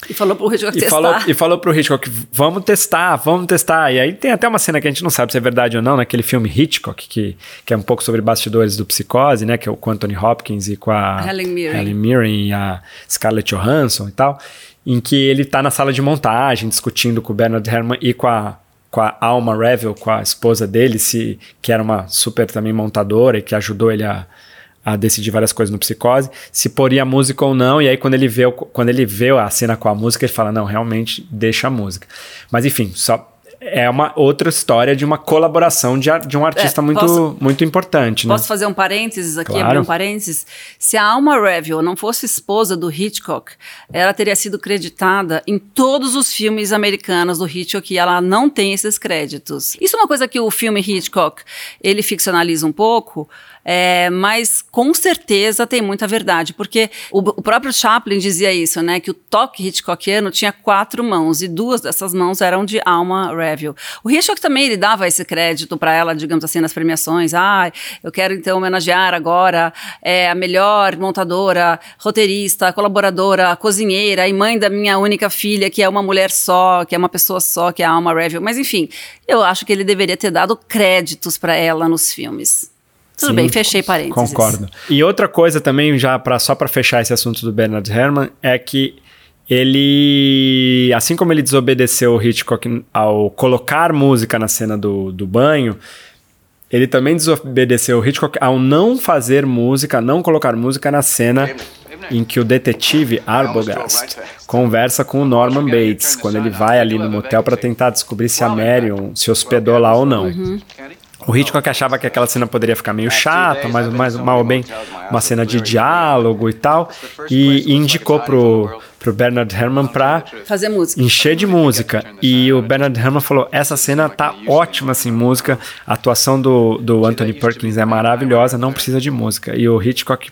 e falou pro Hitchcock e testar. Falou, e falou pro Hitchcock, vamos testar, vamos testar. E aí tem até uma cena que a gente não sabe se é verdade ou não, naquele filme Hitchcock, que, que é um pouco sobre bastidores do Psicose, né? Que é o com Anthony Hopkins e com a Helen Mirren, Helen Mirren e a Scarlett Johansson e tal, em que ele tá na sala de montagem discutindo com o Bernard Herrmann e com a com a Alma Revel, com a esposa dele, se, que era uma super também montadora e que ajudou ele a, a decidir várias coisas no Psicose, se poria a música ou não, e aí quando ele vê, quando ele vê a cena com a música, ele fala, não, realmente deixa a música. Mas enfim, só é uma outra história de uma colaboração de, de um artista é, muito, posso, muito importante. Né? Posso fazer um parênteses aqui, claro. abrir um parênteses? Se a Alma Reville não fosse esposa do Hitchcock, ela teria sido creditada em todos os filmes americanos do Hitchcock e ela não tem esses créditos. Isso é uma coisa que o filme Hitchcock, ele ficcionaliza um pouco, é, mas com certeza tem muita verdade, porque o, o, próprio Chaplin dizia isso, né? Que o toque Hitchcockiano tinha quatro mãos e duas dessas mãos eram de Alma Reville. O Hitchcock também ele dava esse crédito para ela, digamos assim, nas premiações. Ah, eu quero então homenagear agora é, a melhor montadora, roteirista, colaboradora, cozinheira e mãe da minha única filha, que é uma mulher só, que é uma pessoa só, que é a Alma Reville. Mas enfim, eu acho que ele deveria ter dado créditos para ela nos filmes. Tudo Sim, bem, fechei parênteses. Concordo. E outra coisa também, já pra, só para fechar esse assunto do Bernard Herrmann, é que ele, assim como ele desobedeceu o Hitchcock ao colocar música na cena do, do banho, ele também desobedeceu o Hitchcock ao não fazer música, não colocar música na cena em que o detetive Arbogast conversa com o Norman Bates, quando ele vai ali no motel para tentar descobrir se a Marion se hospedou lá ou não. Uhum. O Hitchcock achava que aquela cena poderia ficar meio chata, mas mais, mal ou bem uma cena de diálogo e tal, e, e indicou pro, pro Bernard Herrmann pra Fazer música. encher de música. E o Bernard Herrmann falou: essa cena tá ótima assim, música. A atuação do, do Anthony Perkins é maravilhosa, não precisa de música. E o Hitchcock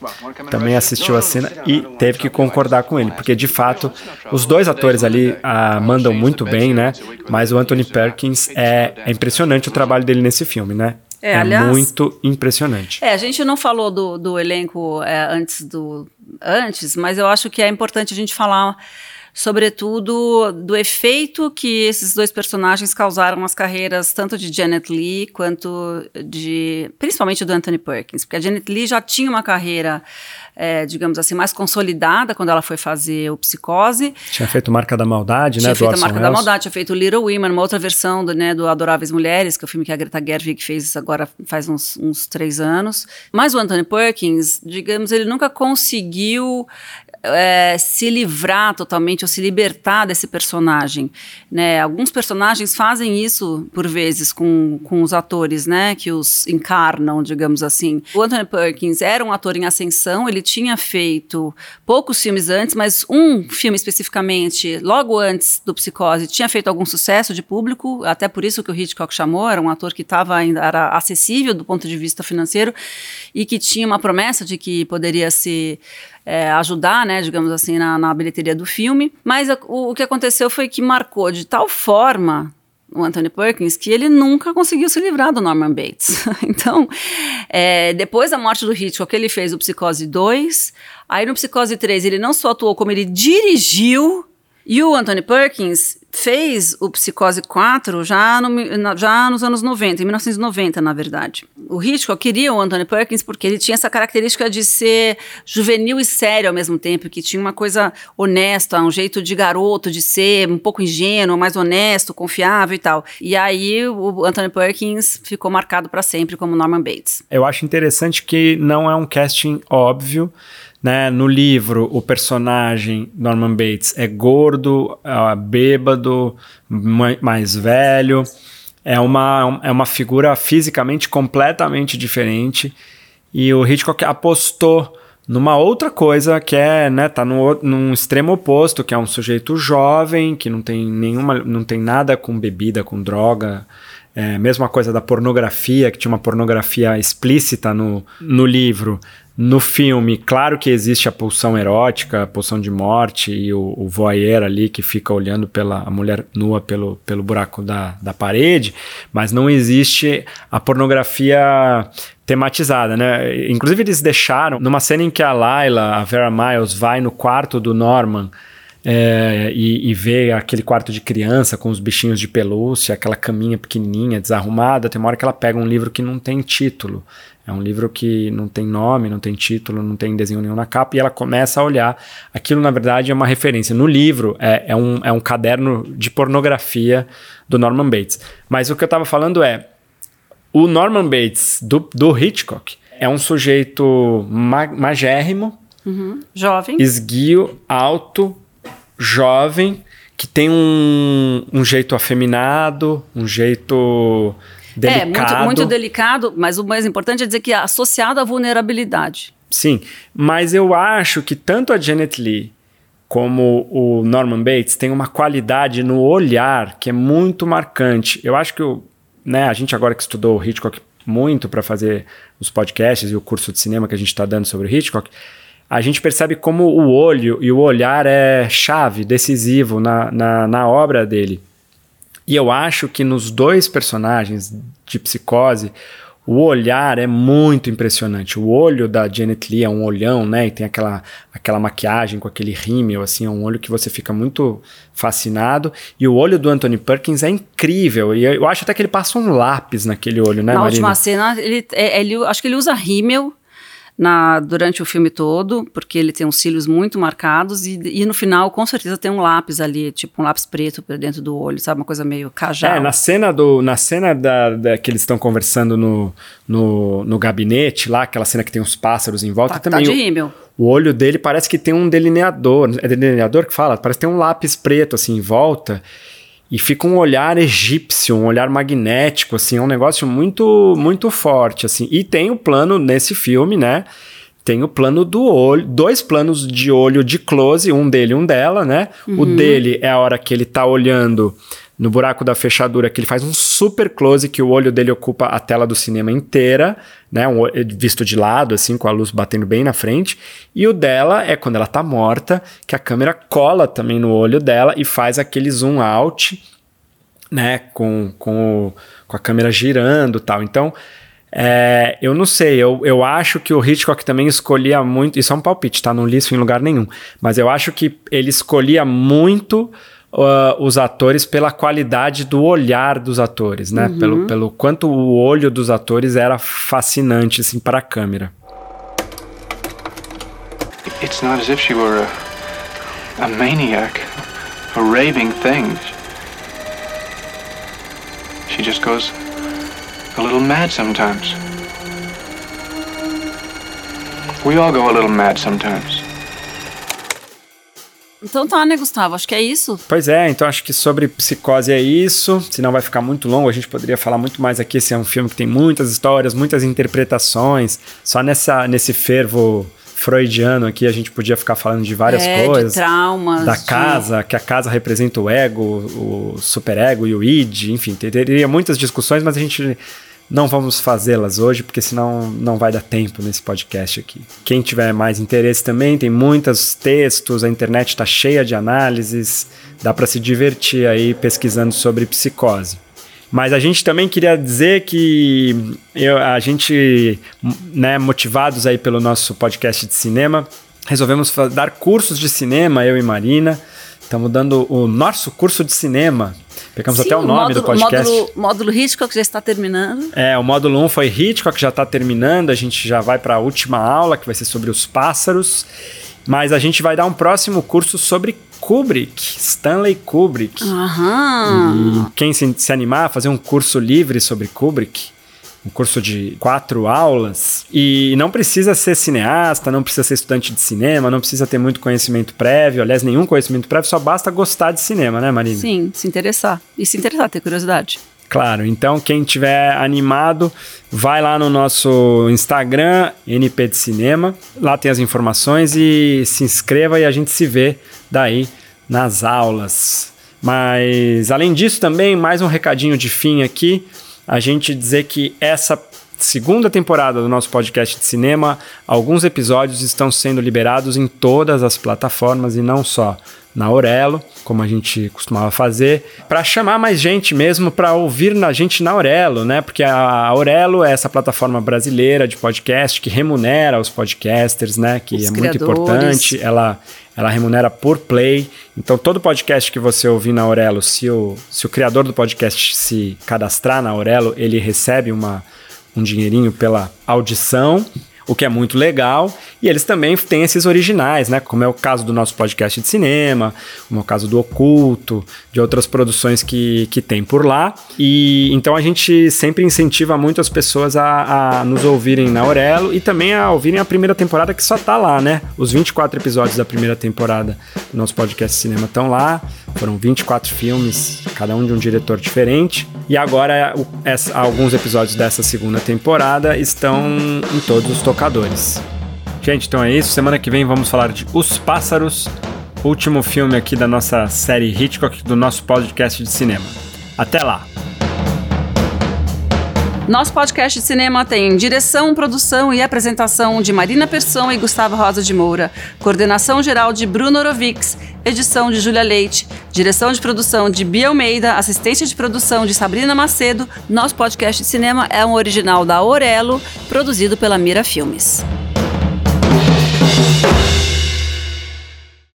também assistiu a cena e teve que concordar com ele, porque de fato os dois atores ali ah, mandam muito bem, né? Mas o Anthony Perkins é, é impressionante o trabalho dele nesse filme, né? É, aliás- muito impressionante. É, a gente não falou do, do elenco é, antes do antes, mas eu acho que é importante a gente falar sobretudo do efeito que esses dois personagens causaram nas carreiras tanto de Janet Leigh quanto de principalmente do Anthony Perkins, porque a Janet Leigh já tinha uma carreira é, digamos assim mais consolidada quando ela foi fazer o Psicose, Tinha feito Marca da Maldade, tinha né? Do feito Marca da. Maldade, tinha feito Little Women, uma outra versão do, né, do Adoráveis Mulheres, que é o filme que a Greta Gerwig fez agora faz uns, uns três anos. Mas o Anthony Perkins, digamos, ele nunca conseguiu é, se livrar totalmente ou se libertar desse personagem. Né? Alguns personagens fazem isso, por vezes, com, com os atores né, que os encarnam, digamos assim. O Anthony Perkins era um ator em ascensão, ele tinha feito poucos filmes antes, mas um filme especificamente, logo antes do Psicose, tinha feito algum sucesso de público, até por isso que o Hitchcock chamou, era um ator que estava ainda era acessível do ponto de vista financeiro e que tinha uma promessa de que poderia se é, ajudar, né, digamos assim, na, na bilheteria do filme. Mas a- o, o que aconteceu foi que marcou de tal forma o Anthony Perkins que ele nunca conseguiu se livrar do Norman Bates. então, é, depois da morte do Hitchcock, ele fez o Psicose 2. Aí no Psicose 3 ele não só atuou, como ele dirigiu. E o Anthony Perkins fez o Psicose 4 já, no, já nos anos 90, em 1990, na verdade. O Hitchcock queria o Anthony Perkins porque ele tinha essa característica de ser juvenil e sério ao mesmo tempo, que tinha uma coisa honesta, um jeito de garoto, de ser um pouco ingênuo, mais honesto, confiável e tal. E aí o Anthony Perkins ficou marcado para sempre como Norman Bates. Eu acho interessante que não é um casting óbvio. Né? No livro, o personagem Norman Bates é gordo, é bêbado, ma- mais velho. É uma, é uma figura fisicamente completamente diferente. E o Hitchcock apostou numa outra coisa que é, né, tá no, num extremo oposto, que é um sujeito jovem, que não tem nenhuma, não tem nada com bebida, com droga. É, mesma coisa da pornografia, que tinha uma pornografia explícita no, no livro. No filme, claro que existe a pulsão erótica, a pulsão de morte e o, o voyeur ali que fica olhando pela a mulher nua pelo, pelo buraco da, da parede, mas não existe a pornografia tematizada, né? Inclusive eles deixaram, numa cena em que a Layla, a Vera Miles, vai no quarto do Norman é, e, e vê aquele quarto de criança com os bichinhos de pelúcia, aquela caminha pequenininha, desarrumada, tem uma hora que ela pega um livro que não tem título. É um livro que não tem nome, não tem título, não tem desenho nenhum na capa, e ela começa a olhar. Aquilo, na verdade, é uma referência. No livro, é, é, um, é um caderno de pornografia do Norman Bates. Mas o que eu estava falando é: o Norman Bates do, do Hitchcock é um sujeito ma magérrimo, Jovem. esguio, alto, jovem, que tem um, um jeito afeminado, um jeito É, delicado. muito, muito delicado, mas o mais importante é dizer que é associado à vulnerabilidade. Sim, mas eu acho que tanto a Janet Leigh como o Norman Bates têm uma qualidade no olhar que é muito marcante. Eu acho que o, né, a gente agora que estudou o Hitchcock muito para fazer os podcasts e o curso de cinema que a gente está dando sobre o Hitchcock, a gente percebe como o olho e o olhar é chave, decisivo na, na, na obra dele. E eu acho que nos dois personagens de psicose, o olhar é muito impressionante. O olho da Janet Leigh é um olhão, né? E tem aquela, aquela maquiagem com aquele rímel, assim, é um olho que você fica muito fascinado. E o olho do Anthony Perkins é incrível. E eu acho até que ele passa um lápis naquele olho, né, Na Marina? última cena, ele, é, ele- acho que ele usa rímel na, durante o filme todo, porque ele tem os cílios muito marcados, e, e no final, com certeza, tem um lápis ali, tipo um lápis preto dentro do olho, sabe? Uma coisa meio cajal. É, na cena, do, na cena da, da- que eles estão conversando no, no, no gabinete, lá, aquela cena que tem os pássaros em volta, tá, tá também. de o-. O olho dele parece que tem um delineador. É delineador que fala? Parece que tem um lápis preto assim em volta. E fica um olhar egípcio, um olhar magnético, assim, é um negócio muito, muito forte, assim. E tem o plano nesse filme, né? Tem o plano do olho, dois planos de olho de close, um dele e um dela, né? Uhum. O dele é a hora que ele tá olhando no buraco da fechadura, que ele faz um super close, que o olho dele ocupa a tela do cinema inteira, né? Um, visto de lado, assim, com a luz batendo bem na frente. E o dela é quando ela tá morta, que a câmera cola também no olho dela e faz aquele zoom out, né? Com, com, com a câmera girando tal. Então é, eu não sei, eu, eu acho que o Hitchcock também escolhia muito. Isso é um palpite, tá? Não li isso em lugar nenhum. Mas eu acho que ele escolhia muito uh, os atores pela qualidade do olhar dos atores, né? Uhum. Pelo, pelo quanto o olho dos atores era fascinante, assim, para a câmera. It's not as if she were a, a maniac, a raving thing. She just goes a little mad sometimes. We all go a little mad sometimes. Então tá, né, Gustavo? Acho que é isso. Pois é, então acho que sobre psicose é isso. Senão vai ficar muito longo. A gente poderia falar muito mais aqui. Esse é um filme que tem muitas histórias, muitas interpretações. Só nessa, nesse fervo freudiano aqui, a gente podia ficar falando de várias é, coisas. De traumas. Da casa, que a casa representa o ego, o superego e o id, enfim, teria muitas discussões, mas a gente não vamos fazê-las hoje, porque senão não vai dar tempo nesse podcast aqui. Quem tiver mais interesse também, tem muitos textos, a internet está cheia de análises, dá para se divertir aí pesquisando sobre psicose. Mas a gente também queria dizer que eu, a gente, né, motivados aí pelo nosso podcast de cinema, resolvemos dar cursos de cinema, eu e Marina. Estamos dando o nosso curso de cinema Pegamos Sim, até o nome módulo, do podcast. Módulo, módulo Hitchcock já está terminando. É, o módulo 1 foi Hitchcock, já está terminando. A gente já vai para a última aula, que vai ser sobre os pássaros. Mas a gente vai dar um próximo curso sobre Kubrick, Stanley Kubrick. Aham. E quem se, se animar a fazer um curso livre sobre Kubrick, um curso de quatro aulas e não precisa ser cineasta, não precisa ser estudante de cinema, não precisa ter muito conhecimento prévio, aliás, nenhum conhecimento prévio, só basta gostar de cinema, né, Marina? Sim, se interessar. E se interessar, ter curiosidade. Claro, então quem tiver animado, vai lá no nosso Instagram, NP de Cinema, lá tem as informações e se inscreva e a gente se vê daí nas aulas. Mas além disso também, mais um recadinho de fim aqui a gente dizer que essa segunda temporada do nosso podcast de cinema, alguns episódios estão sendo liberados em todas as plataformas e não só na Aurelo, como a gente costumava fazer, para chamar mais gente mesmo para ouvir na gente na Aurelo, né? Porque a Aurelo é essa plataforma brasileira de podcast que remunera os podcasters, né? Que os é criadores. muito importante. Ela ela remunera por play. Então, todo podcast que você ouvir na Aurelo, se o, se o criador do podcast se cadastrar na Aurelo, ele recebe uma, um dinheirinho pela audição o que é muito legal. E eles também têm esses originais, né? Como é o caso do nosso podcast de cinema, como é o caso do Oculto, de outras produções que, que tem por lá. E então a gente sempre incentiva muito as pessoas a, a nos ouvirem na Aurelo e também a ouvirem a primeira temporada que só tá lá, né? Os 24 episódios da primeira temporada do nosso podcast de cinema estão lá. Foram 24 filmes, cada um de um diretor diferente. E agora essa, alguns episódios dessa segunda temporada estão em todos os Gente, então é isso. Semana que vem vamos falar de Os Pássaros, último filme aqui da nossa série Hitchcock, do nosso podcast de cinema. Até lá! Nosso podcast de cinema tem direção, produção e apresentação de Marina Persson e Gustavo Rosa de Moura, coordenação geral de Bruno Orovics, edição de Júlia Leite, direção de produção de Bia Almeida, assistência de produção de Sabrina Macedo. Nosso podcast de cinema é um original da Orelo, produzido pela Mira Filmes.